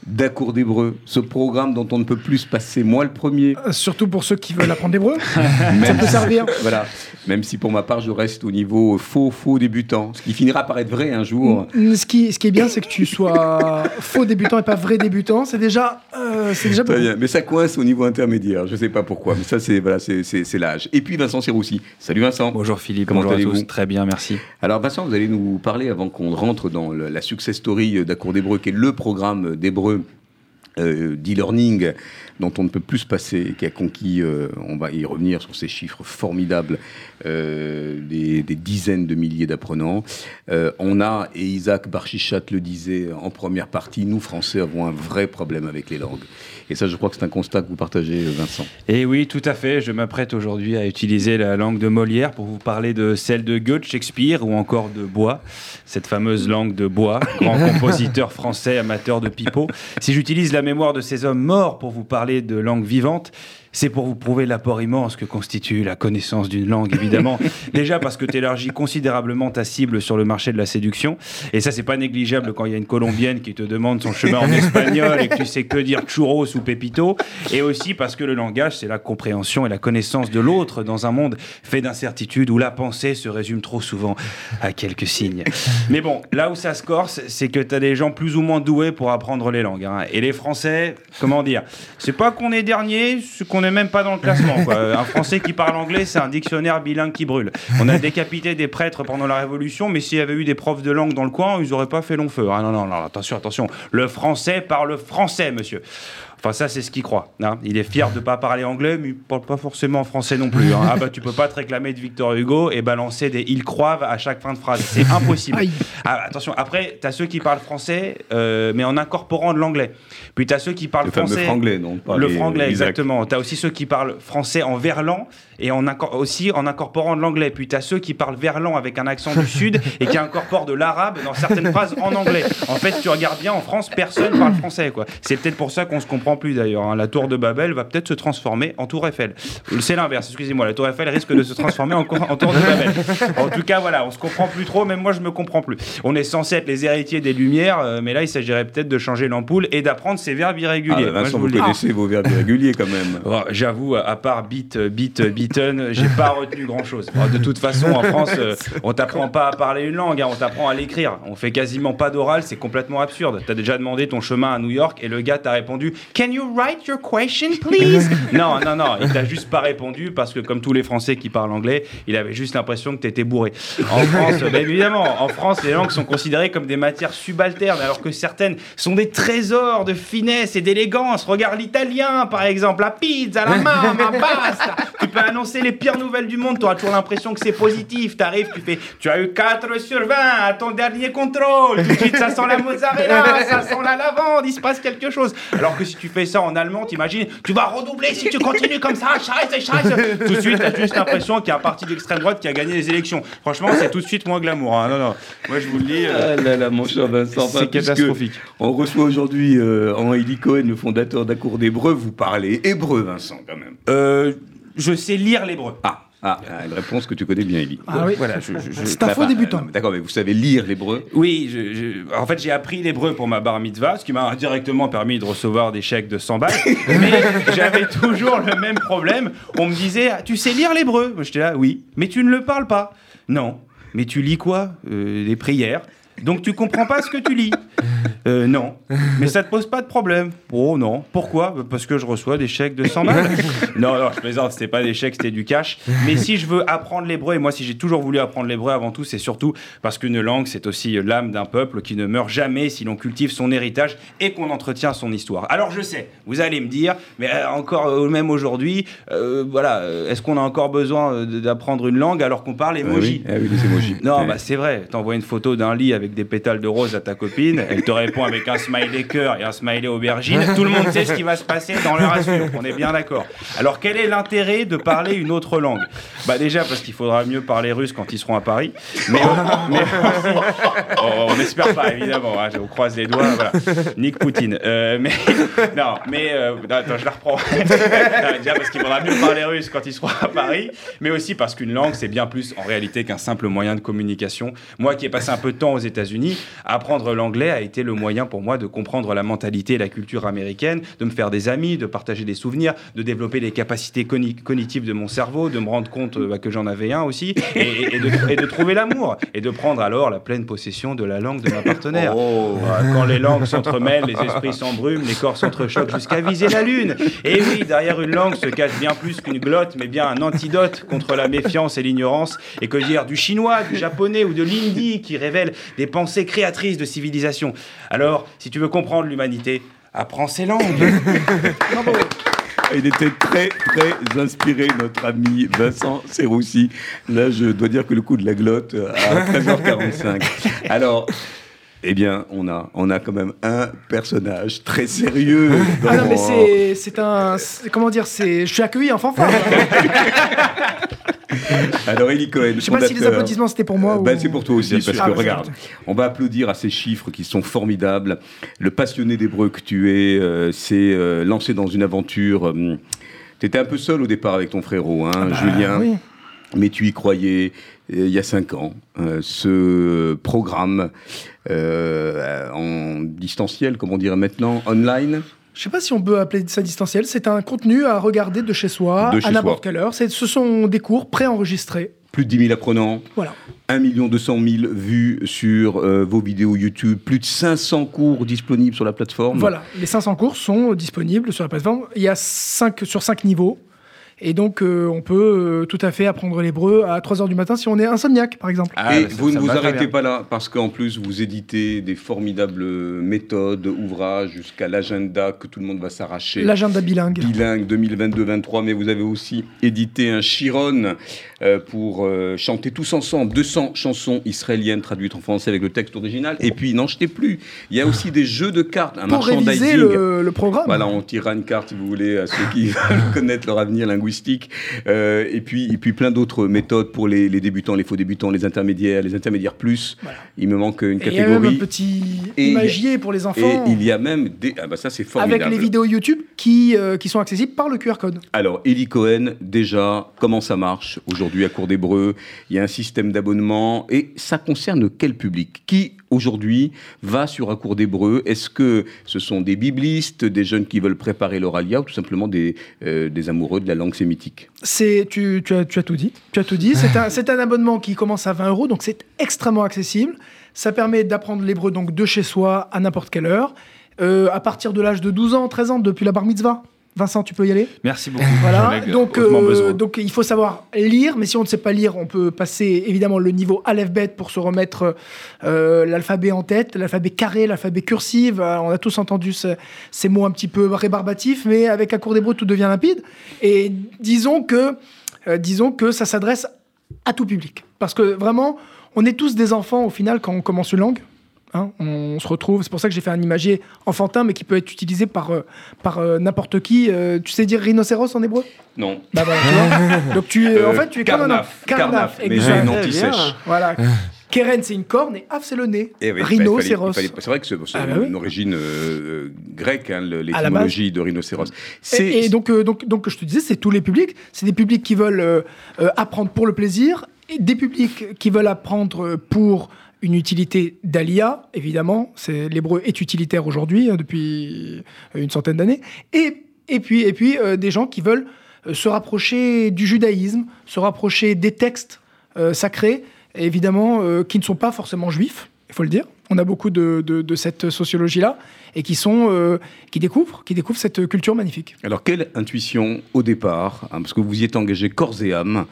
d'Accours d'Hébreu, ce programme dont on ne peut plus se passer, moi le premier. Euh, surtout pour ceux qui veulent apprendre l'hébreu, *laughs* ça peut servir. Voilà, même si pour ma part je reste au niveau faux, faux débutant, ce qui finira par être vrai un jour. Ce qui, ce qui est bien, c'est que tu sois *laughs* faux débutant et pas vrai débutant, c'est déjà, euh, c'est déjà Très bien, mais ça coince au niveau intermédiaire, je ne sais pas pourquoi, mais ça c'est voilà, c'est l'âge. Et puis Vincent Siroussi. Salut Vincent. Bonjour Philippe, comment allez-vous Très bien, merci. Alors Vincent, vous allez nous parler avant qu'on rentre dans la success story d'Accours d'Hébreu, qui est le programme d'Hébreu d'e-learning dont on ne peut plus se passer, qui a conquis, euh, on va y revenir sur ces chiffres formidables, euh, des, dizaines de milliers d'apprenants. on a, et Isaac Barchichat le disait en première partie, nous Français avons un vrai problème avec les langues. Et ça, je crois que c'est un constat que vous partagez, Vincent. Et oui, tout à fait. Je m'apprête aujourd'hui à utiliser la langue de Molière pour vous parler de celle de Goethe, Shakespeare ou encore de Bois, cette fameuse langue de Bois, grand *laughs* compositeur français amateur de pipeau. Si j'utilise la mémoire de ces hommes morts pour vous parler de langue vivante, c'est pour vous prouver l'apport immense que constitue la connaissance d'une langue, évidemment. *laughs* Déjà parce que tu élargis considérablement ta cible sur le marché de la séduction. Et ça, c'est pas négligeable quand il y a une Colombienne qui te demande son chemin en espagnol et que tu sais que dire churros ou pepito. Et aussi parce que le langage, c'est la compréhension et la connaissance de l'autre dans un monde fait d'incertitudes où la pensée se résume trop souvent à quelques signes. Mais bon, là où ça se corse, c'est que tu as des gens plus ou moins doués pour apprendre les langues. Hein. Et les Français, comment dire? C'est pas qu'on est dernier, c'est qu'on est même pas dans le classement. Un Français qui parle anglais, c'est un dictionnaire bilingue qui brûle. On a décapité des prêtres pendant la Révolution, mais s'il y avait eu des profs de langue dans le coin, ils n'auraient pas fait long feu. Ah non, non, non, attention, attention. Le français parle français, monsieur. Enfin, ça, c'est ce qu'il croit. Hein. Il est fier de ne pas parler anglais, mais il parle pas forcément français non plus. Hein. Ah bah, tu peux pas te réclamer de Victor Hugo et balancer des il croivent à chaque fin de phrase. C'est impossible. Ah, attention, après, tu as ceux qui parlent français, euh, mais en incorporant de l'anglais. Puis tu as ceux qui parlent français. Le franglais, non Le franglais, exactement. Tu as aussi ceux qui parlent français en verlan et en aussi en incorporant de l'anglais. Puis tu as ceux qui parlent verlan avec un accent du sud et qui incorporent de l'arabe dans certaines phrases en anglais. En fait, tu regardes bien, en France, personne parle français. quoi. C'est peut-être pour ça qu'on se comprend plus d'ailleurs. Hein. La tour de Babel va peut-être se transformer en tour Eiffel. C'est l'inverse, excusez-moi. La tour Eiffel risque de se transformer en, tour de Babel. En tout cas, voilà, on se comprend plus trop, même moi je me comprends plus. On est censé être les héritiers des Lumières, euh, mais là il s'agirait peut-être de changer l'ampoule et d'apprendre ces verbes irréguliers. Ah, Vincent, vous, connaissez vos verbes irréguliers quand même. *laughs* Oh, j'avoue, à part bit, bit, bitten, j'ai pas retenu grand-chose. de toute façon, en France, euh, on t'apprend pas à parler une langue, hein, on t'apprend à l'écrire. On fait quasiment pas d'oral, c'est complètement absurde. T'as déjà demandé ton chemin à New York et le gars t'a répondu Can you write your question, *laughs* please? Non, non, non, il t'a juste pas répondu parce que, comme tous les Français qui parlent anglais, il avait juste l'impression que tu étais bourré. En France, bah, évidemment, en France, les langues sont considérées comme des matières subalternes, alors que certaines sont des trésors de finesse et d'élégance. Regarde l'italien, par exemple, la pizza, la main, la *laughs* pasta. Tu peux annoncer les pires nouvelles du monde, tu auras toujours l'impression que c'est positif. Tu arrives, tu fais, tu as eu 4 sur 20 à ton dernier contrôle. Tout de suite, ça sent la mozzarella, ça sent la lavande, il se passe quelque chose. Alors que si tu fais ça en allemand, t'imagines, tu vas redoubler si tu continues comme ça, scheiße, scheiße. Tout de suite, t'as juste l'impression qu'il y a un parti d'extrême droite qui a gagné les élections. Franchement, c'est tout de suite moins glamour. hein. Non, non. Moi, je vous le dis. euh, Ah là là, mon cher Vincent, C'est catastrophique. On reçoit aujourd'hui euh, Henri Cohen, le fondateur d'Accours d'Hébreu. Vous parlez hébreu, Vincent, quand même. Euh, je sais lire l'hébreu. Ah, ah, une réponse que tu connais bien, Elie. Ah oui. Voilà, je- je- je- C'est un faux débutant. euh, D'accord, mais vous savez lire l'hébreu Oui, je- je- en fait, j'ai appris l'hébreu pour ma bar mitzvah, ce qui m'a directement permis de recevoir des chèques de 100 balles. *laughs* Mais j'avais toujours le même problème. On me disait, Ah, tu sais lire l'hébreu J'étais là, oui. Mais tu ne le parles pas. Non. Mais tu lis quoi Euh, Les prières? Donc tu comprends pas ce que tu lis Euh, Non. Mais ça te pose pas de problème Oh non. Pourquoi? Parce que je reçois des chèques de 100 balles. *laughs* non, non, je plaisante, c'était pas des chèques, c'était du cash. Mais si je veux apprendre l'hébreu, et moi si j'ai toujours voulu apprendre l'hébreu avant tout, c'est surtout parce qu'une langue, c'est aussi l'âme d'un peuple qui ne meurt jamais si l'on cultive son héritage et qu'on entretient son histoire. Alors je sais, vous allez me dire, mais euh, encore euh, même aujourd'hui, euh, voilà, est-ce qu'on a encore besoin d'apprendre une langue alors qu'on parle emoji Ah oui, ah oui, les emojis. non, bah c'est vrai. T'envoies une photo d'un lit avec des pétales de rose à ta copine, elle te répond *laughs* avec un smiley cœur et un smiley aubergine. Tout le monde sait ce qui va se passer dans leur avenir. On est bien d'accord. Alors quel est l'intérêt de parler une autre langue? Bah déjà parce qu'il faudra mieux parler russe quand ils seront à Paris. Mais, *laughs* Oh, on n'espère pas évidemment. hein, on croise les doigts. Nick Poutine. Euh, mais *laughs* non, mais euh, attends, je la reprends. *laughs* Déjà parce qu'il faudra mieux parler russe quand ils seront à Paris, mais aussi parce qu'une langue c'est bien plus en réalité qu'un simple moyen de communication. Moi qui ai passé un peu de temps aux États-Unis, apprendre l'anglais a été le moyen pour moi de comprendre la mentalité et la culture américaine, de me faire des amis, de partager des souvenirs, de développer les capacités cogni- cognitives de mon cerveau, de me rendre compte euh, bah, que j'en avais un aussi, et, et- et de, et de trouver l'amour, et de prendre alors la pleine possession de la langue de ma partenaire. Voilà, Quand les langues s'entremêlent, les esprits s'embrument, les corps s'entrechoquent jusqu'à viser la lune. Et oui, derrière une langue se cache bien plus qu'une glotte, mais bien un antidote contre la méfiance et l'ignorance, et que dire du chinois, du japonais ou de l'hindi qui révèlent des pensées créatrices de civilisation. Alors, si tu veux comprendre l'humanité, apprends ces langues. *laughs* Il était très, très inspiré, notre ami Vincent Serroussi. Là, je dois dire que le coup de la glotte à 13h45. Alors, eh bien, on a, on a quand même un personnage très sérieux. Dans... Ah non, mais c'est- c'est un. Comment dire c'est- Je suis accueilli en fanfare. *laughs* *laughs* Alors, Eli Cohen. Je sais pas si les applaudissements c'était pour moi Ben, ou. c'est pour toi aussi, Bien parce sûr. que Ah, bah, regarde, on va applaudir à ces chiffres qui sont formidables. Le passionné d'hébreu que tu es euh, s'est euh, lancé dans une aventure. tu étais un peu seul au départ avec ton frérot, hein, bah, Julien. oui. Mais tu y croyais euh, il y a cinq ans. Euh, ce programme euh, en distanciel, comme on dirait maintenant, online, Je sais pas si on peut appeler ça distanciel. C'est un contenu à regarder de chez soi, De chez à n'importe quelle heure. Ce sont des cours préenregistrés. plus de 10 000 apprenants. Voilà. 1 200 000 vues sur euh, vos vidéos YouTube, plus de 500 cours disponibles sur la plateforme. Voilà, les 500 cours sont disponibles sur la plateforme. Il y a 5 sur 5 niveaux. Et donc, euh, on peut euh, tout à fait apprendre l'hébreu à 3 heures du matin si on est insomniaque, par exemple. et vous ne vous arrêtez pas là, parce qu'en plus, vous éditez des formidables méthodes, ouvrages, jusqu'à l'agenda que tout le monde va s'arracher. L'agenda bilingue. Bilingue 2022-23, mais vous avez aussi édité un Chiron euh, pour euh, chanter tous ensemble 200 chansons israéliennes traduites en français avec le texte original. Et puis, n'en jetez plus. Il y a aussi des jeux de cartes, un Pour réviser merchandising. le, le programme. Voilà, on tirera une carte si vous voulez à ceux qui *laughs* veulent connaître leur avenir linguistique. Euh, et, puis, et puis plein d'autres méthodes pour les, les débutants, les faux débutants, les intermédiaires, les intermédiaires plus. Il me manque une Et il y a même catégorie. un petit Et- imagier pour les enfants. Et il y a même des. Ah bah ça, c'est formidable. avec les vidéos YouTube qui, euh, qui sont accessibles par le QR code. Alors, Eli Cohen, déjà, comment ça marche aujourd'hui à Cours d'Hébreu Il y a un système d'abonnement et ça concerne quel public? Qui aujourd'hui va sur un cours d'hébreu Est-ce que ce sont des biblistes, des jeunes qui veulent préparer l'oralia ou tout simplement des, euh, des amoureux de la langue C'est, tu, tu, as, tu as tout dit. Tu as tout dit. C'est un, *laughs* c'est un abonnement qui commence à 20 euros, donc c'est extrêmement accessible. Ça permet d'apprendre l'hébreu donc de chez soi à n'importe quelle heure. euh, à partir de l'âge de 12 ans, 13 ans, depuis la bar mitzvah. Vincent, tu peux y aller Merci beaucoup. Voilà, donc, euh, donc il faut savoir lire, mais si on ne sait pas lire, on peut passer évidemment le niveau Aleph-Bet pour se remettre euh, l'alphabet en tête, l'alphabet carré, l'alphabet cursive. Euh, on a tous entendu ce- ces mots un petit peu rébarbatifs, mais avec un cours d'hébreu, tout devient limpide. Et disons que, euh, disons que ça s'adresse à tout public. Parce que vraiment, on est tous des enfants au final quand on commence une langue. Hein, on se retrouve, c'est pour ça que j'ai fait un imagier enfantin, mais qui peut être utilisé par, euh, par euh, n'importe qui. Euh, tu sais dire rhinocéros en hébreu? Non. Bah voilà, tu vois. *laughs* Donc tu, Euh, en fait, tu es comme un carnaf, carnaf, carnaf, mais j'ai une anti-sèche. Voilà. Keren, c'est une corne et Af, c'est le nez. Eh oui, Rhino, il fallait- c'est vrai que c'est Ah bah une oui. origine euh, grecque, hein, l'étymologie de rhinocéros. C'est- Et, et donc, euh, donc, donc, je te disais, c'est tous les publics. C'est des publics qui veulent euh, apprendre pour le plaisir, et des publics qui veulent apprendre euh, pour une utilité d'Alia, évidemment. C'est l'hébreu est utilitaire aujourd'hui, hein, depuis une centaine d'années. Et, et puis, et puis euh, des gens qui veulent euh, se rapprocher du judaïsme, se rapprocher des textes euh, sacrés, évidemment, qui ne sont pas forcément juifs, il faut le dire. On a beaucoup de, de- cette sociologie-là, et qui sont, qui découvrent, qui découvrent cette culture magnifique. Alors, quelle intuition au départ, hein, parce que vous y êtes engagé corps et âme,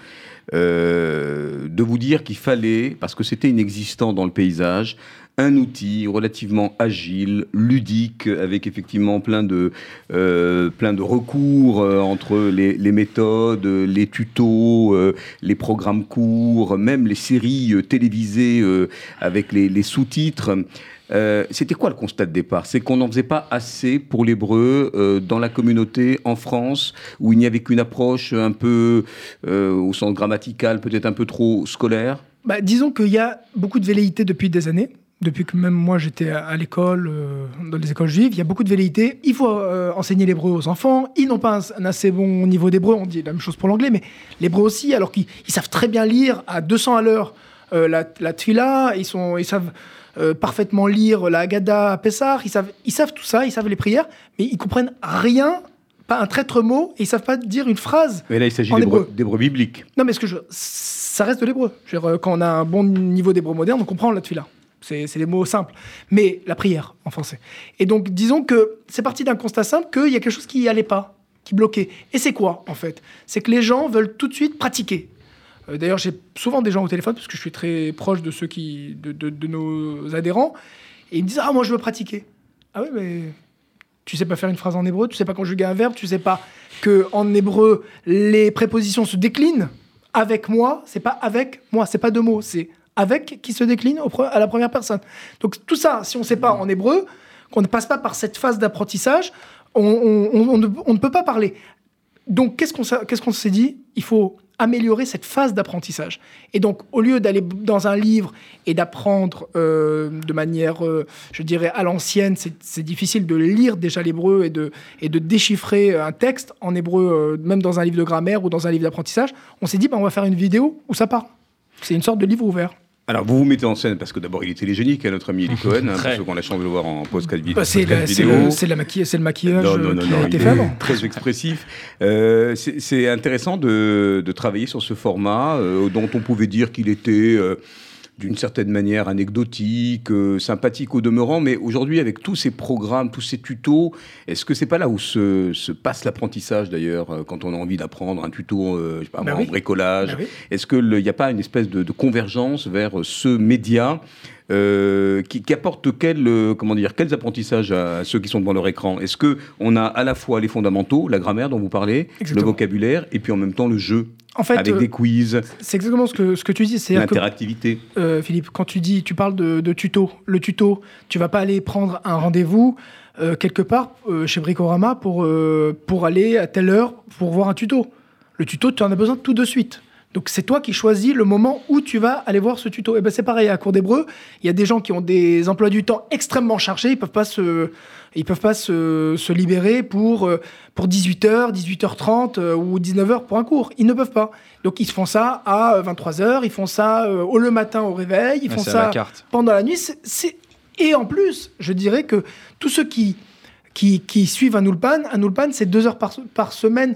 euh, de vous dire qu'il fallait, parce que c'était inexistant dans le paysage, un outil relativement agile, ludique, avec effectivement plein de, euh, recours euh, entre les, méthodes, les tutos, les programmes courts, même les séries télévisées avec les sous-titres. Euh, C'était quoi le constat de départ? C'est qu'on n'en faisait pas assez pour l'hébreu euh, dans la communauté en France, où il n'y avait qu'une approche un peu, euh, au sens grammatical, peut-être un peu trop scolaire? Bah, disons qu'il y a beaucoup de velléités depuis des années. Depuis que même moi j'étais à, l'école, euh, dans les écoles juives, il y a beaucoup de velléités. Il faut enseigner l'hébreu aux enfants. Ils n'ont pas un, assez bon niveau d'hébreu. On dit la même chose pour l'anglais, mais l'hébreu aussi, alors qu'ils ils savent très bien lire à 200 à l'heure la, la ils, sont, ils savent euh, parfaitement lire la Haggadah à Pessah, ils savent, ils savent tout ça, ils savent les prières, mais ils comprennent rien, pas un traître mot, et ils savent pas dire une phrase. Mais là, il s'agit d'hébreu hébreu. d'hébreu biblique. Non, mais ce que je... ça reste de l'hébreu. Euh, Quand on a un bon niveau d'hébreu moderne, on comprend la tefila. C'est des mots simples. Mais la prière, en français. Et donc, disons que c'est parti d'un constat simple qu'il y a quelque chose qui allait pas, qui bloquait. Et c'est quoi, en fait? C'est que les gens veulent tout de suite pratiquer. Euh, D'ailleurs, j'ai souvent des gens au téléphone, parce que je suis très proche de ceux qui... de, nos adhérents, et ils me disent « Ah, moi, je veux pratiquer. » Ah oui, mais tu sais pas faire une phrase en hébreu, tu sais pas conjuguer un verbe, tu sais pas que en hébreu les prépositions se déclinent avec moi, c'est pas avec moi, c'est pas deux mots, c'est avec qui se décline au à la première personne. Donc tout ça, si on sait pas en hébreu, qu'on ne passe pas par cette phase d'apprentissage, on, ne, ne peut pas parler. Donc qu'est-ce qu'on s'est dit? Il faut améliorer cette phase d'apprentissage. Et donc, au lieu d'aller dans un livre et d'apprendre euh, de manière, euh, je dirais, à l'ancienne, c'est difficile de lire déjà l'hébreu et de, et de déchiffrer un texte en hébreu, euh, même dans un livre de grammaire ou dans un livre d'apprentissage. On s'est dit, bah, on va faire une vidéo où ça parle. C'est une sorte de livre ouvert. Alors, vous vous mettez en scène parce que d'abord, il est télégénique, hein, notre ami Eli Cohen, hein, ceux qui ont la chance de le voir en vi- Bah, c'est podcast la- c'est vidéo. le, c'est la maquilla- c'est le maquillage Non, non, euh, non, qui a il été est fait avant. Très expressif. Euh, c'est c'est intéressant de, de travailler sur ce format euh, dont on pouvait dire qu'il était euh, d'une certaine manière anecdotique, euh, sympathique au demeurant, mais aujourd'hui avec tous ces programmes, tous ces tutos, est-ce que c'est pas là où se, se passe l'apprentissage d'ailleurs euh, quand on a envie d'apprendre un tuto euh, je sais pas, Bah oui. en bricolage? Bah oui. Est-ce qu'il n'y a pas une espèce de, de convergence vers ce média euh, qui, qui apporte quel, euh, comment dire, quels apprentissages à, ceux qui sont devant leur écran? Est-ce que on a à la fois les fondamentaux, la grammaire dont vous parlez, Exactement. le vocabulaire, et puis en même temps le jeu, En fait, avec euh, des quiz, C'est exactement ce que, ce que tu dis. que- l'interactivité Euh, Philippe, quand tu dis, tu parles de, de tuto, le tuto, tu vas pas aller prendre un rendez-vous euh, quelque part chez Bricorama pour, pour aller à telle heure pour voir un tuto. Le tuto, tu en as besoin tout de suite. Donc c'est toi qui choisis le moment où tu vas aller voir ce tuto. Et ben c'est pareil à cours d'hébreu. Il y a des gens qui ont des emplois du temps extrêmement chargés. Ils peuvent pas se, ils peuvent pas se, se libérer pour euh, pour 18h, 18h30 euh, ou 19h pour un cours. Ils ne peuvent pas. Donc ils se font ça à 23h. Ils font ça euh, au le matin au réveil. Ils Ouais, font ça pendant la nuit. C'est- Et en plus, je dirais que tous ceux qui qui, qui suivent un Ulpan, un Ulpan, c'est deux heures par, par semaine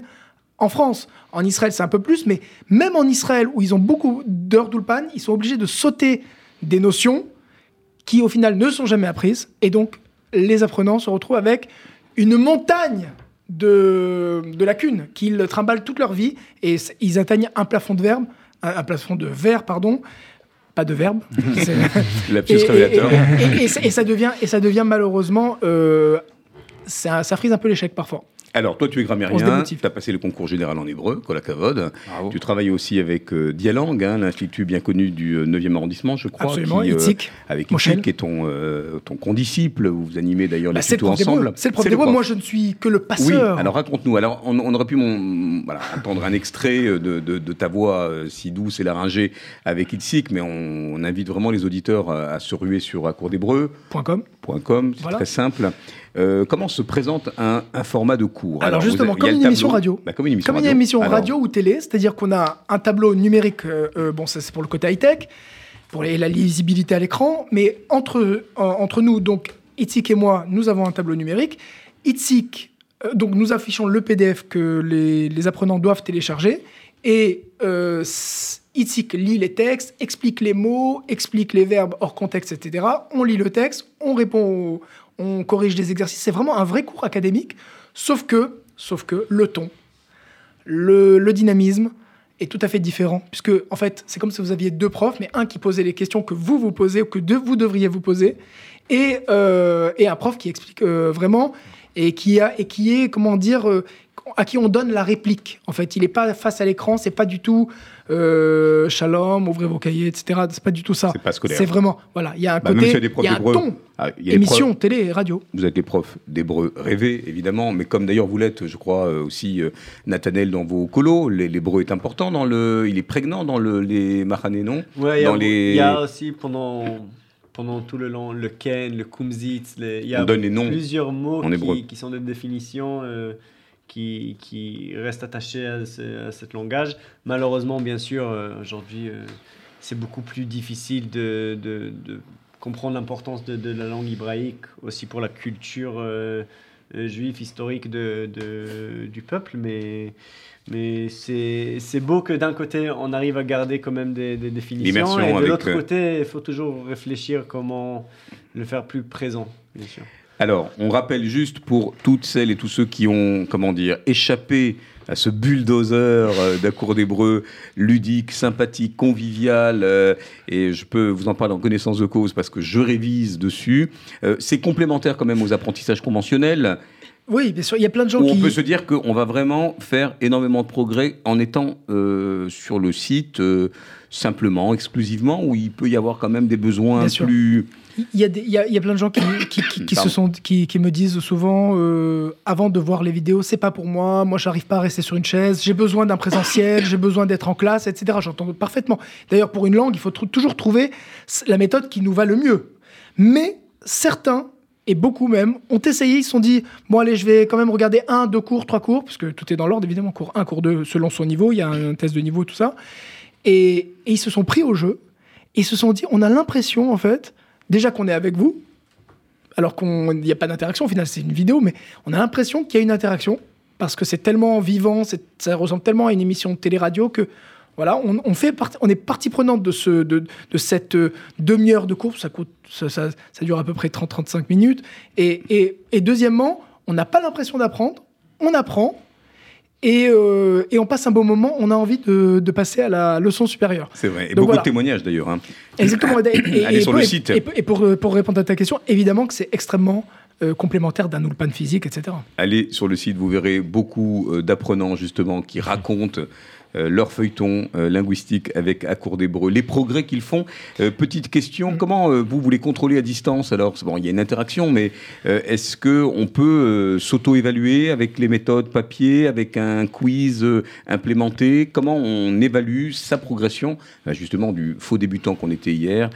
en France. En Israël, c'est un peu plus, mais même en Israël, où ils ont beaucoup d'heures d'Ulpan, ils sont obligés de sauter des notions qui, au final, ne sont jamais apprises. Et donc, les apprenants se retrouvent avec une montagne de, de lacunes qu'ils trimballent toute leur vie et ils atteignent un plafond de verbe, un, plafond de verre, pardon, pas de verbe. Lapsus révélateur. Et, et, ça devient, et ça devient malheureusement, euh, ça, ça frise un peu l'échec parfois. Alors, toi, tu es grammairien, tu as passé le concours général en hébreu, Kolakavod. Tu travailles aussi avec euh, Dialang, hein, l'institut bien connu du 9e euh, arrondissement, je crois. Absolument, qui, euh, Avec Itzik, qui est ton, euh, ton condisciple. Vous animez d'ailleurs bah, l'institut ensemble. C'est le prof d'hébreu, moi je ne suis que le passeur. Oui, alors raconte-nous. Alors, on, aurait pu voilà, entendre un extrait de, de, ta voix si douce et laryngée avec Itzik, mais on, invite vraiment les auditeurs à, se ruer sur accourdhébreu.com. .com, c'est très simple. Euh, comment se présente un, format de cours Alors, justement, comme, une émission radio. Bah, comme une émission radio. une émission radio ou télé, c'est-à-dire qu'on a un tableau numérique, euh, euh, bon, ça c'est pour le côté high-tech, pour la lisibilité à l'écran, mais entre, entre nous, donc Itzik et moi, nous avons un tableau numérique. Itzik, donc nous affichons le PDF que les, les apprenants doivent télécharger, et Itzik lit les textes, explique les mots, explique les verbes hors contexte, etc. On lit le texte, on répond on corrige des exercices. C'est vraiment un vrai cours académique, sauf que, sauf que le ton, le, dynamisme est tout à fait différent. Puisque, en fait, c'est comme si vous aviez deux profs, mais un qui posait les questions que vous vous posez ou que vous devriez vous poser, et, euh, un prof qui explique euh, vraiment et qui, a, et qui est, comment dire, euh, à qui on donne la réplique. En fait, il n'est pas face à l'écran, c'est pas du tout euh, shalom, ouvrez vos cahiers, etc. C'est pas du tout ça. C'est pas scolaire. C'est vraiment, voilà, il y a un bah, côté, il y a un ton. Ah, émission, télé et radio. Vous êtes les profs d'hébreu rêvé, évidemment, mais comme d'ailleurs vous l'êtes, je crois euh, aussi, euh, Nathanel dans vos colos, l'hébreu est important dans le, il est prégnant dans le, les mahané, non Ouais, il y, a aussi pendant pendant tout le long, le ken, le kumzitz, il y a plusieurs mots qui, qui, sont des définitions euh, qui, qui restent attachés à, ce, à cet langage. Malheureusement, bien sûr, euh, aujourd'hui, euh, c'est beaucoup plus difficile de, de, de comprendre l'importance de, de, la langue hébraïque aussi pour la culture euh, juive historique de, du peuple. Mais, mais c'est beau que d'un côté, on arrive à garder quand même des, des définitions et de l'autre côté, il faut toujours réfléchir comment le faire plus présent, bien sûr. Alors, on rappelle juste pour toutes celles et tous ceux qui ont, comment dire, échappé à ce bulldozer euh, d'un cours d'hébreu ludique, sympathique, convivial, euh, et je peux vous en parler en connaissance de cause parce que je révise dessus. Euh, c'est complémentaire quand même aux apprentissages conventionnels. Oui, bien sûr, il y a plein de gens qui... On peut se dire qu'on va vraiment faire énormément de progrès en étant sur le site simplement, exclusivement, où il peut y avoir quand même des besoins plus... Il y, a il, y a, il y, a plein de gens qui, qui, qui, se sont, qui, me disent souvent, euh, avant de voir les vidéos, c'est pas pour moi, moi j'arrive pas à rester sur une chaise, j'ai besoin d'un présentiel, j'ai besoin d'être en classe, etc. J'entends parfaitement. D'ailleurs, pour une langue, il faut toujours trouver la méthode qui nous va le mieux. Mais certains, et beaucoup même, ont essayé, ils se sont dit, bon allez, je vais quand même regarder un, deux cours, trois cours, puisque tout est dans l'ordre, évidemment, cours 1, cours 2, selon son niveau, il y a un test de niveau, tout ça. Et, et ils se sont pris au jeu, et ils se sont dit, on a l'impression, en fait, déjà qu'on est avec vous, alors qu'il n'y a pas d'interaction, au final c'est une vidéo, mais on a l'impression qu'il y a une interaction, parce que c'est tellement vivant, ça ressemble tellement à une émission de télé-radio que voilà, on, fait on est partie prenante de, ce, de, cette euh, demi-heure de cours, ça, dure à peu près 30-35 minutes, et deuxièmement, on n'a pas l'impression d'apprendre, on apprend, euh, et, on passe un bon moment, on a envie de, passer à la leçon supérieure. C'est vrai, et beaucoup de témoignages d'ailleurs. Hein. Exactement. Et, *coughs* Allez sur le site. Et, pour, pour, répondre à ta question, évidemment que c'est extrêmement euh, complémentaire d'un ulpan physique, etc. Allez sur le site, vous verrez beaucoup euh, d'apprenants justement qui racontent euh, leur feuilleton euh, linguistique avec Accours d'Hébreu, les progrès qu'ils font. Euh, petite question, mm. comment vous, vous les contrôlez à distance? Alors, bon, il y a une interaction, mais est-ce qu'on peut s'auto-évaluer avec les méthodes papier, avec un quiz implémenté? Comment on évalue sa progression, justement, du faux débutant qu'on était hier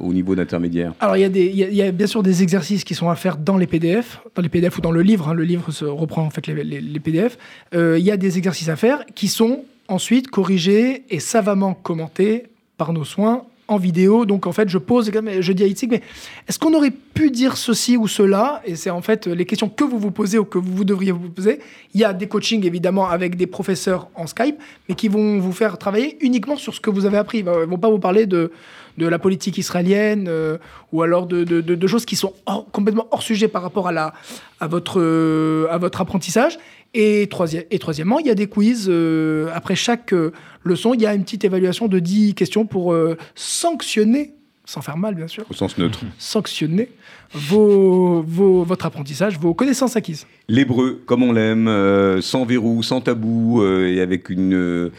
au niveau d'intermédiaire? Alors, il y, a bien sûr des exercices qui sont à faire dans les PDF, dans les PDF ou dans le livre. Hein. le livre reprend en fait les PDF. il y a des exercices à faire qui sont ensuite corrigé et savamment commenté par nos soins en vidéo. Donc en fait, je pose, je dis à Itzig, mais est-ce qu'on aurait pu dire ceci ou cela? Et c'est en fait les questions que vous vous posez ou que vous devriez vous poser. Il y a des coachings évidemment avec des professeurs en Skype, mais qui vont vous faire travailler uniquement sur ce que vous avez appris. Ils ne vont pas vous parler de, de la politique israélienne euh, ou alors de, de, choses qui sont complètement hors sujet par rapport à, la, à, votre, euh, à votre apprentissage. Et, troisième, et troisièmement, il y a des quiz. Euh, après chaque leçon, il y a une petite évaluation de 10 questions pour sanctionner sans faire mal bien sûr. Au sens neutre. Sanctionner vos, vos, votre apprentissage, vos connaissances acquises. L'hébreu, comme on l'aime, euh, sans verrou, sans tabou, euh, et avec une,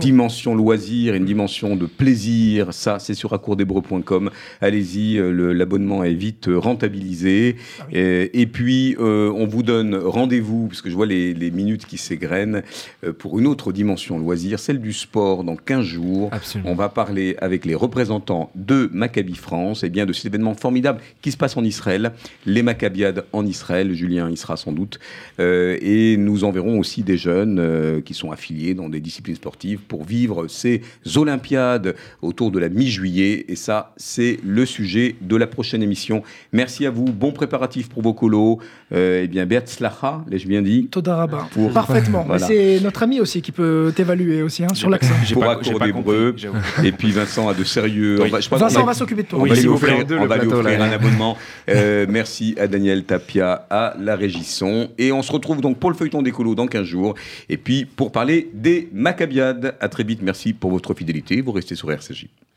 dimension loisir, une dimension de plaisir. Ça, c'est sur accourdhébreu.com. Allez-y, euh, l'abonnement est vite rentabilisé. Ah et, puis, on vous donne rendez-vous, puisque je vois les, les minutes qui s'égrènent, pour une autre dimension loisir, celle du sport, dans 15 jours. On va parler avec les représentants de Maccabi France, et bien de cet événement formidable qui se passe en Israël, les Maccabiades en Israël, Julien y sera sans doute, euh, et nous enverrons aussi des jeunes euh, qui sont affiliés dans des disciplines sportives pour vivre ces Olympiades autour de la mi-juillet, et ça c'est le sujet de la prochaine émission. Merci à vous, bon préparatif pour vos colos, euh, eh bien Bert Slacha, l'ai-je bien dit Todaraba, pour... parfaitement, *laughs* c'est notre ami aussi qui peut t'évaluer aussi hein, sur l'accent. Pour accorder Hébreu, et puis Vincent a de sérieux... Vincent va s'occuper de toi. On va lui offrir, on va lui offrir un abonnement euh, merci à Daniel Tapia, à la Régisson. Et on se retrouve donc pour le feuilleton d'écolo dans 15 jours. Et puis pour parler des Maccabiades. À très vite. Merci pour votre fidélité. Vous restez sur RCJ.